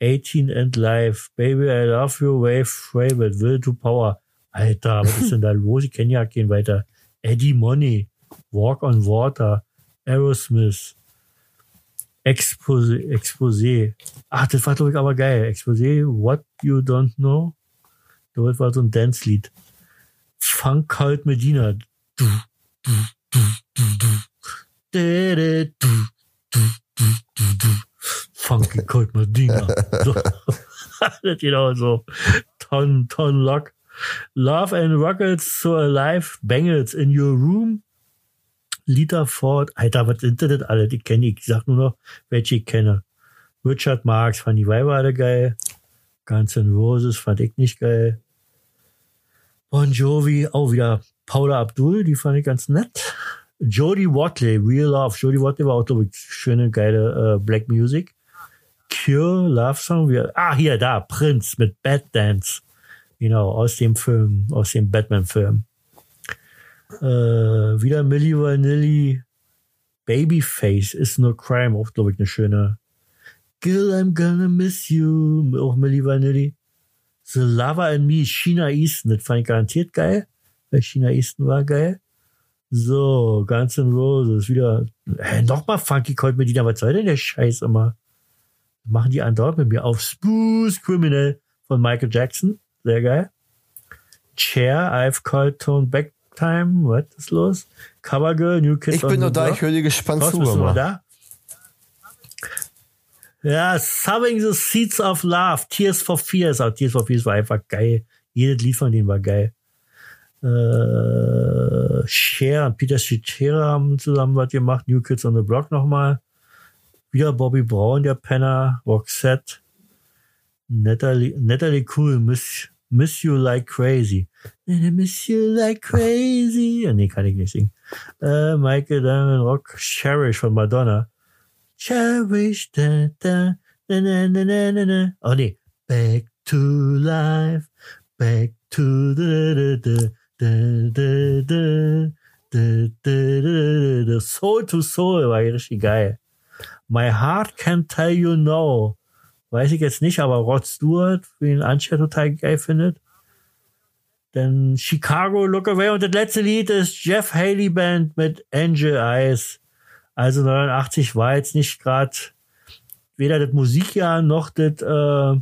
18 and Life, Baby I Love You, Wave Favorite, Will to Power. Alter, was ist denn da los? Ich kenne ja keinen weiter. Eddie Money, Walk on Water, Aerosmith, Exposé, Exposé. Ach, das war ich aber geil. Exposé, What You Don't Know. Das war so ein Dance-Lied. Funk Cult Medina. Du, du, du, du, du. Dä, du, du, du, du, du. Funky Cold Medina. So. genau so. Ton, Ton Lock. Love and Rockets so alive. Bangles in your room. Lita Ford. Alter, was sind denn das alle? Die kenne ich. Ich sag nur noch, welche ich kenne. Richard Marx fand die Weiber alle geil. Guns N' Roses fand ich nicht geil. Bon Jovi, auch wieder Paula Abdul, die fand ich ganz nett. Jodie Watley, Real Love. Jodie Watley war auch, glaube ich, schöne, geile äh, Black Music. Cure, Love Song. Wir, ah, hier, da, Prince mit Bad Dance. Genau, aus dem Film, aus dem Batman-Film. Äh, wieder Milli Vanilli. Babyface is no crime. Auch, glaube ich, eine schöne. Girl, I'm gonna miss you. Auch Milli Vanilli. The Lover and Me, China Easton. Das fand ich garantiert geil. Weil China Easton war geil. So, Guns N' Roses, wieder, äh, nochmal Funky Cold Medina, was soll denn der Scheiß immer? Machen die andauernd mit mir auf Spooze Criminal von Michael Jackson. Sehr geil. Chair, I've called Tone Back Time. Was ist los? Covergirl, New Kids Ich bin nur da, Block. ich höre dir gespannt zu. bist du da? Ja, Subbing the Seeds of Love, Tears for Fears. Auch Tears for Fears war einfach geil. Jedes Lied von denen war geil. Äh, Cher und Peter Cetera haben zusammen was gemacht. New Kids on the Block nochmal. Wieder Bobby Brown, der Penner. Roxette. Natalie, Natalie Cool, Miss, Miss You Like Crazy. And I Miss You Like Crazy. Ja, nee, kann ich nicht singen. Äh, Michael Diamond Rock, Cherish von Madonna. Cherish, da, da, na, na, na, na, na, na. Oh nee. Back to life, back to the, the, the, the, the, the, the, the, the, Soul to Soul war richtig geil. My Heart Can Tell You No. Weiß ich jetzt nicht, aber Rod Stewart, den Antje total geil findet. Dann Chicago Look Away und das letzte Lied ist Jeff Haley Band mit Angel Eyes. Also 89 war jetzt nicht gerade, weder das Musikjahr noch das, äh,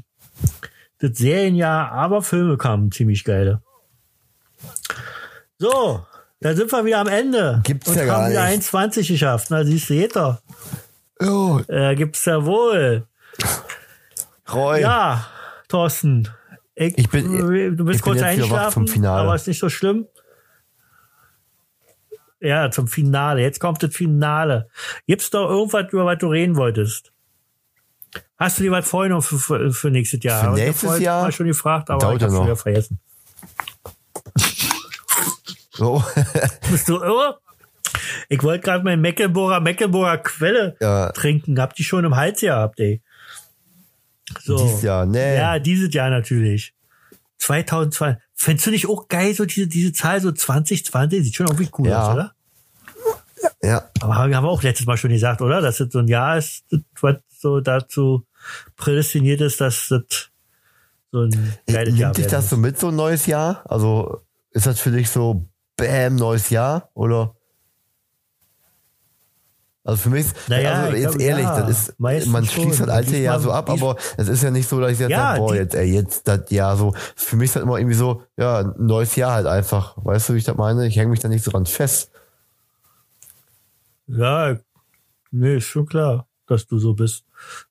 das Serienjahr, aber Filme kamen ziemlich geile. So, da sind wir wieder am Ende. Gibt's und ja gar haben wieder nicht. 1,20 geschafft. Na, siehst du, doch. Oh, Äh, gibt's ja wohl. Roy. Ja, Thorsten. Ich, Ich bin- du bist kurz Finale. aber ist nicht so schlimm. Ja, zum Finale. Jetzt kommt das Finale. Gibt's doch irgendwas, über was du reden wolltest? Hast du dir was vorgenommen für, für, für nächstes Jahr? Für nächstes vorhin Jahr? Mal schon gefragt, aber ich ja hab's noch. wieder vergessen. So. Bist du irre? Ich wollte gerade mein Mecklenburger, Mecklenburger Quelle Ja. trinken. Hab die schon im Hals gehabt, ey. So. Dieses Jahr, nee. Ja, dieses Jahr natürlich. 2020. Findest du nicht auch geil, so diese, diese Zahl, so 2020? Sieht schon irgendwie cool Ja. aus, oder? ja. Aber haben wir auch letztes Mal schon gesagt, oder? Dass das so ein Jahr ist, was so dazu prädestiniert ist, dass das so ein geiles Jahr Nimmt dich werden das so mit, so ein neues Jahr? Also ist das für dich so, bam, neues Jahr? Oder? Also für mich, ist- Naja, also jetzt glaub, ehrlich, ja, das ist, meistens man schließt das alte Jahr so ab, aber es ist ja nicht so, dass ich jetzt Ja, sage, boah, jetzt, ey, jetzt das Jahr so. Für mich ist das immer irgendwie so, ja, ein neues Jahr halt einfach. Weißt du, wie ich das meine? Ich hänge mich da nicht so dran fest. Ja, nee, ist schon klar, dass du so bist.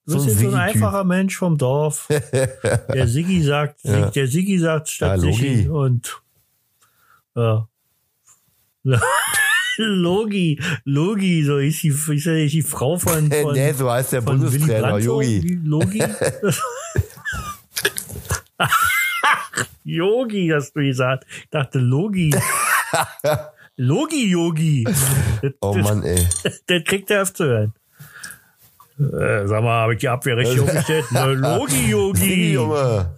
Du So bist ein jetzt so ein einfacher Mensch vom Dorf. der Siggi sagt, Ja. der Siggi sagt statt Ja, Siggi und ja. Logi, Logi, so ist die, ist ja die Frau von, von, nee, so heißt der Bundestrainer, Yogi. Logi. Yogi, hast du gesagt. Ich dachte Logi. Logi, Yogi. Oh Mann, ey. das kriegt er öfter zu hören. Äh, sag mal, habe ich die Abwehr richtig aufgestellt? Na, Logi, Siggi, Yogi. Junge.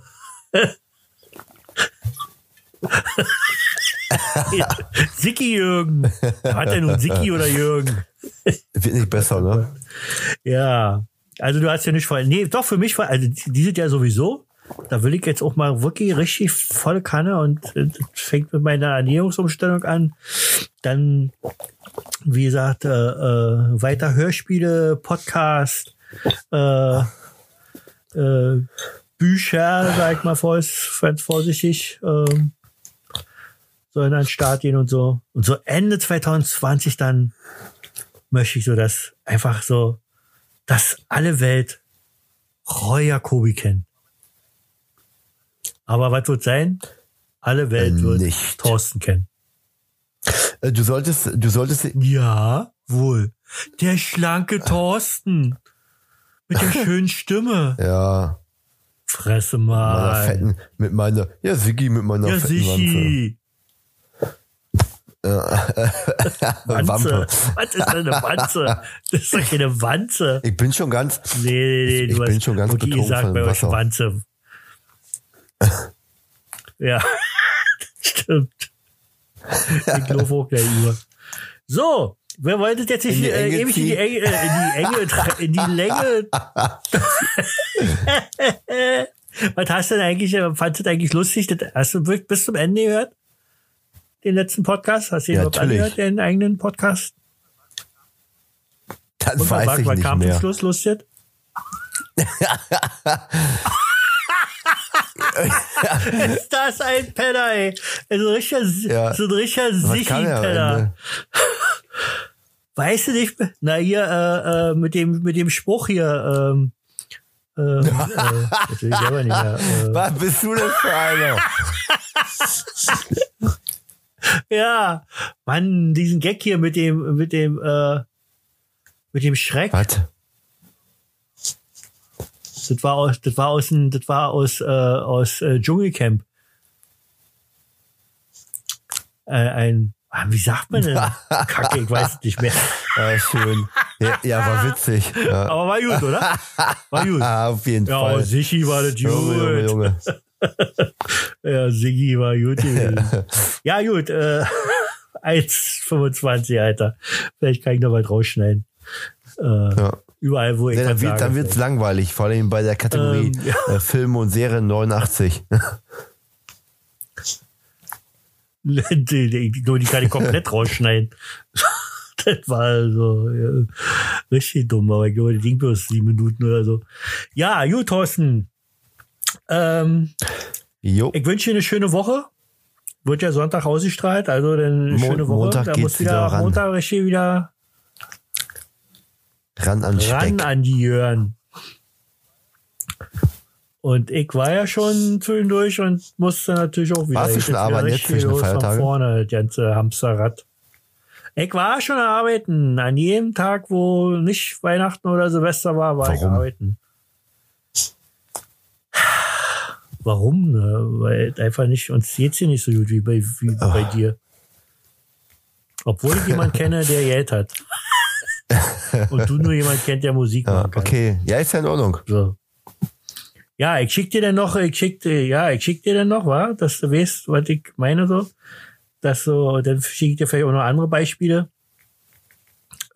Sicki Jürgen. Hat er nun Sicki oder Jürgen? Wird nicht besser, ne? Ja. Also du hast ja nicht voll. Nee, doch für mich also die sind ja sowieso. Da will ich jetzt auch mal wirklich richtig volle Kanne und fängt mit meiner Ernährungsumstellung an. Dann, wie gesagt, äh, äh, weiter Hörspiele, Podcast, äh, äh, Bücher, sag ich mal vor, ganz vorsichtig, ähm, sollen an den Start gehen und so. Und so Ende 2020 dann möchte ich so, dass einfach so, dass alle Welt Roy Jacobi kennt. Aber was wird sein? Alle Welt Äh, wird nicht. Thorsten kennen. Äh, Du solltest, du solltest, Ja, wohl. Der schlanke Thorsten. Mit der schönen Stimme. ja, Fresse meiner mal. fetten, mit meiner, ja, Siggi mit meiner Ja, fetten. Sichi. Wanze. Wampe. Was ist denn eine Wanze? Das ist doch keine Wanze. Ich bin schon ganz, Nee, nee, nee. Ich Du bin schon ganz gesagt von bei euch. Wanze. ja, stimmt. Ich laufe auch gleich über. So, wer wollte jetzt nicht In die äh, Enge ewig in die? Enge, äh, in die Enge, in die Länge. Was hast du denn eigentlich, äh, fandest du das eigentlich lustig? Das, hast du wirklich bis zum Ende gehört? Den letzten Podcast? Hast du den Ja, natürlich. angehört, den eigenen Podcast? das Und weiß war- ich nicht kam mehr. Schluss lustig? ist das ein Penner, ey. Also ein richtiger, Ja. so ein richtiger er Sichi-Penner. Weißt du nicht? Na hier, äh, äh, mit dem, mit dem Spruch hier, ähm, äh, äh, nicht mehr. Äh, Was bist du denn für einer? ja, Mann, diesen Gag hier mit dem, mit dem, äh, mit dem Schreck. Was? Das war aus, das war aus, das war aus, äh, aus äh, Dschungelcamp. Äh, ein, ah, wie sagt man denn? Kacke, ich weiß es nicht mehr. Ja, schön. Ja, ja, war witzig. Ja. Aber war gut, oder? War gut. Auf jeden Ja, Fall. Sichi war das Junge, Junge, gut. Junge. Ja, Siggi war gut ja, gut. Äh, 1,25, Alter. Vielleicht kann ich noch was rausschneiden. Äh, Ja. Überall, wo ich Ja, dann, wird, dann wird's langweilig, vor allem bei der Kategorie Ähm, ja. äh, Filme und Serien 89. die, die, die, die kann ich komplett rausschneiden. Das war so ja, richtig dumm, aber ich glaube, das ging bloß sieben Minuten oder so. Ja, gut, Thorsten. Ähm, ich wünsche dir eine schöne Woche. Wird ja Sonntag ausgestrahlt, also eine Mo- schöne Woche. Montag da muss wieder wieder ran. Montag richtig wieder Ran an ran an die Jören. Und ich war ja schon zwischendurch und musste natürlich auch wieder. Warst du Ich schon arbeiten jetzt zwischen los von Feiertagen? Vorne, das ganze Hamsterrad. Ich war schon arbeiten. An jedem Tag, wo nicht Weihnachten oder Silvester war, war ich Warum? arbeiten. Warum? Ne? Weil einfach nicht, uns geht's hier nicht so gut wie bei, wie bei dir. Obwohl ich jemanden kenne, der Geld hat. Und du nur jemand kennt, der Musik Ja, machen kann. okay. Ja, ist ja in Ordnung. So. Ja, ich schick dir dann noch, ich schick dir, ja, ich schick dir dann noch, wa, dass du weißt, was ich meine so. Dass so, dann schicke ich dir vielleicht auch noch andere Beispiele.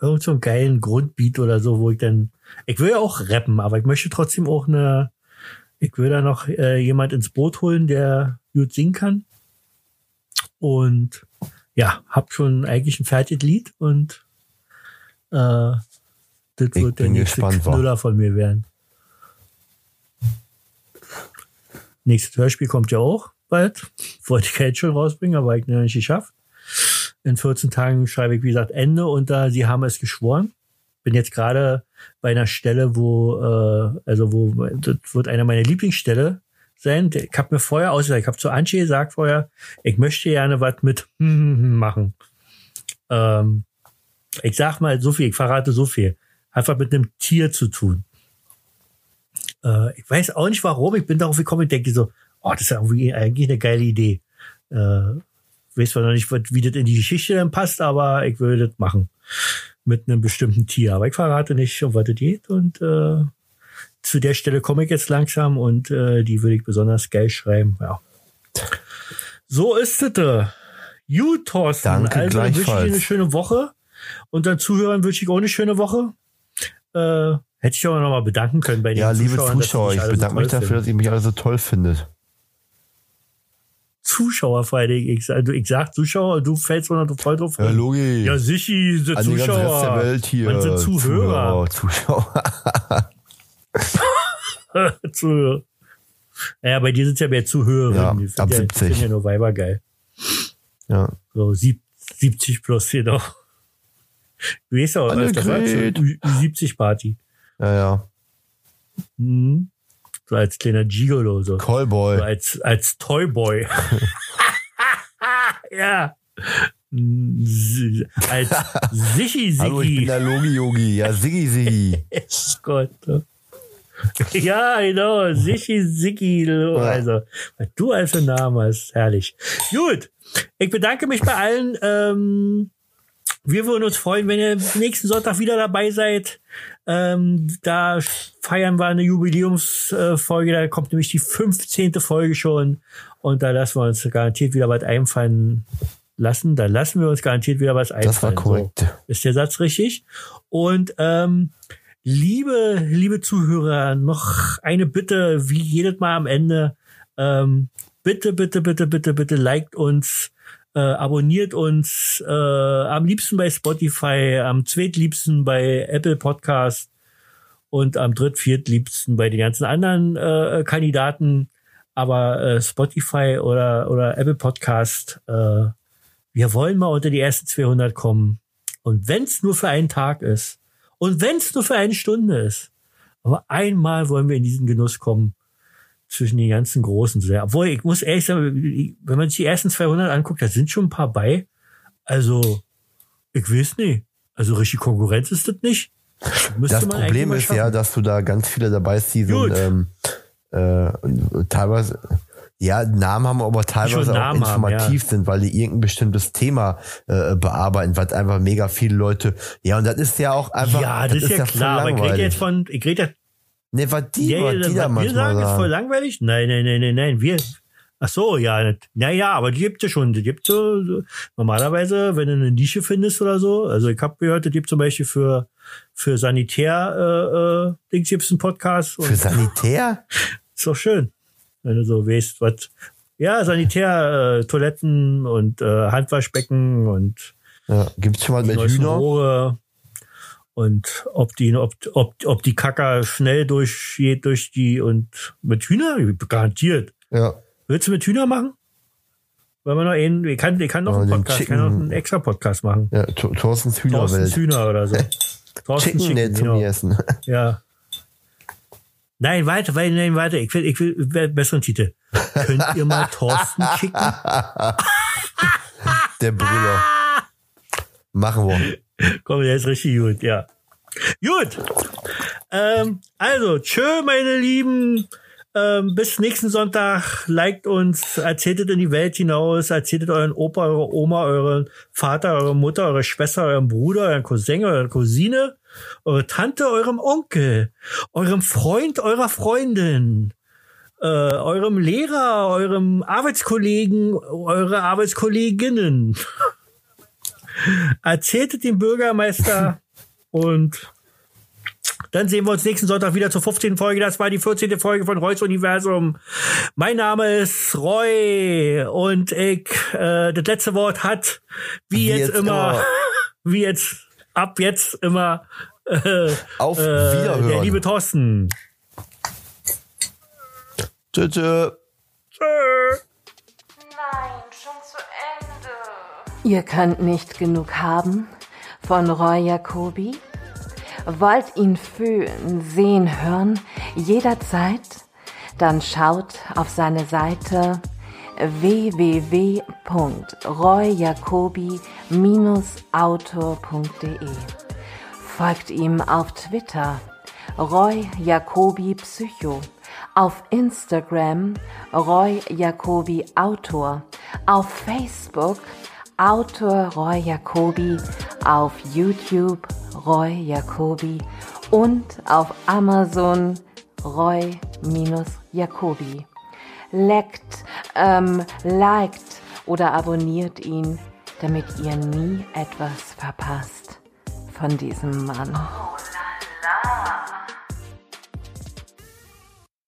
Irgend so einen geilen Grundbeat oder so, wo ich dann, ich will ja auch rappen, aber ich möchte trotzdem auch eine, ich will da noch äh, jemand ins Boot holen, der gut singen kann. Und ja, hab schon eigentlich ein fertiges Lied und äh, das Ich wird der nächste gespannt? Knüller von mir werden. Nächstes Hörspiel kommt ja auch bald. Wollte ich jetzt schon rausbringen, aber ich noch nicht geschafft. In 14 Tagen schreibe ich, wie gesagt, Ende und da sie haben es geschworen. Bin jetzt gerade bei einer Stelle, wo, äh, also wo, das wird einer meiner Lieblingsstelle sein. Ich habe mir vorher ausgesagt, ich habe zu Antje gesagt vorher, ich möchte gerne was mit machen. Ähm, ich sag mal so viel, ich verrate so viel. Hat was mit einem Tier zu tun. Äh, ich weiß auch nicht warum, ich bin darauf gekommen, ich denke so, oh, das ist irgendwie eigentlich eine geile Idee. Äh, weiß zwar noch nicht, wie das in die Geschichte dann passt, aber ich würde das machen. Mit einem bestimmten Tier. Aber ich verrate nicht, um was das geht. Und äh, zu der Stelle komme ich jetzt langsam und äh, die würde ich besonders geil schreiben. Ja. So ist es. äh. Gut, Thorsten. Danke, also dann wünsche ich dir eine schöne Woche. Und dann Zuhörern wünsche ich auch eine schöne Woche. Äh, hätte ich aber noch mal bedanken können bei den Ja, liebe Zuschauer, ich alle so bedanke mich dafür, finden. dass ihr mich alle so toll findet. Zuschauer vor allen Dingen. Ich, sag- ich sag Zuschauer, du fällst auch noch voll drauf. Ja, rein. Logi. Ja, sicher, sind ganzen Zuschauer. Rest der Welt hier. Man sind Zuhörer. Zuschauer. Zuhörer. Ja, bei dir sind ja mehr Zuhörer. Ja, die ab ja, die 70. finden ja nur Weiber geil. Ja. So sieb, 70 plus noch. Du weißt ja was das war. Annegret. 70 Party. ja, ja. Mhm. So als kleiner Gigolo, so. Callboy. So als, als Toyboy. ja. Als Sichi Hallo, ich bin der Logi-Yogi. Ja, Siggi Siggi. Gott. ne? Ja, genau. Sichi Siggi. Also, was du als Namen hast. Herrlich. Gut. Ich bedanke mich bei allen. Ähm, wir würden uns freuen, wenn ihr nächsten Sonntag wieder dabei seid. Ähm, da feiern wir eine Jubiläumsfolge. Da kommt nämlich die 15. Folge schon. Und da lassen wir uns garantiert wieder was einfallen lassen. Da lassen wir uns garantiert wieder was einfallen. Das war korrekt. So, ist der Satz richtig? Und ähm, liebe, liebe Zuhörer, noch eine Bitte, wie jedes Mal am Ende. Ähm, bitte, bitte, bitte, bitte, bitte liked uns, äh, abonniert uns, äh, am liebsten bei Spotify, am zweitliebsten bei Apple Podcast und am dritt-, viertliebsten bei den ganzen anderen äh, Kandidaten. Aber äh, Spotify oder, oder Apple Podcast, äh, wir wollen mal unter die ersten 200 kommen. Und wenn es nur für einen Tag ist und wenn es nur für eine Stunde ist, aber einmal wollen wir in diesen Genuss kommen, zwischen den ganzen Großen zu sein. Obwohl, ich muss ehrlich sagen, wenn man sich die ersten 200 anguckt, da sind schon ein paar bei. Also, ich weiß nicht. Also, richtig Konkurrenz ist das nicht. Müsste Das Problem ist ja, dass du da ganz viele dabei hast, die so ähm, äh, teilweise ja, Namen haben, aber teilweise auch Namen haben, informativ sind, weil die irgendein bestimmtes Thema äh, bearbeiten, was einfach mega viele Leute. Ja, und das ist ja auch einfach. ja, das, ist ja voll klar. Aber ich rede jetzt von, ich rede Nee, was die, Ja, was die da was wir manchmal sagen, ist voll sagen. langweilig? Nein, nein, nein, nein, nein. Wir. Ach so, ja. Naja, aber die gibt es schon. Die gibt so. Normalerweise, wenn du eine Nische findest oder so. Also ich habe gehört, es gibt zum Beispiel für, für Sanitär, äh, äh, Dings gibt's einen Podcast. Für Sanitär? ist doch schön. Wenn du so weißt, was. Ja, Sanitär, äh, Toiletten und äh, Handwaschbecken und Ja. Gibt's schon mal mit Hühner? Rohre und ob die, ob, ob, ob die Kacker schnell durchgeht durch die und mit Hühner? Garantiert. Ja. Willst du mit Hühner machen? Weil man noch einen, ich kann, ich kann noch Ja, einen Podcast, kann noch Chicken- einen extra Podcast machen. ja. Thorstens Thorstens Hühnerwelt. Hühner oder so. Thorsten Chicken, nee, zum genau. Essen. Ja. Nein, weiter, weiter, nein, weiter. Ich will, ich will be- besseren Titel. Könnt ihr mal Thorsten schicken? Der Brüller. Machen wir. Komm, der ist richtig gut, ja. Gut. Ähm, also, tschö, meine Lieben. Ähm, bis nächsten Sonntag. Liked uns, erzählt es in die Welt hinaus, erzählt euren Opa, eure Oma, euren Vater, eure Mutter, eure Schwester, eurem Bruder, euren Cousin, eurer Cousine, eure Tante, eurem Onkel, eurem Freund, eurer Freundin, äh, eurem Lehrer, eurem Arbeitskollegen, eure Arbeitskolleginnen. Erzählt es dem Bürgermeister und dann sehen wir uns nächsten Sonntag wieder zur 15. Folge. Das war die 14. Folge von Reus Universum. Mein Name ist Roy und ich, äh, das letzte Wort hat, wie, Wie jetzt, jetzt immer, immer. wie jetzt, ab jetzt immer, äh, Auf äh, Wiederhören. der liebe Thorsten. Tschö, tschö. Tschö. Ihr könnt nicht genug haben von Roy Jacobi? Wollt ihn fühlen, sehen, hören, jederzeit? Dann schaut auf seine Seite www.royjacobi-autor.de. Folgt ihm auf Twitter Roy Jacobi Psycho, auf Instagram Roy Jacobi Autor, auf Facebook Autor Roy Jacobi, auf YouTube Roy Jacobi und auf Amazon Roy-Jacobi. Leckt, ähm, liked oder abonniert ihn, damit ihr nie etwas verpasst von diesem Mann.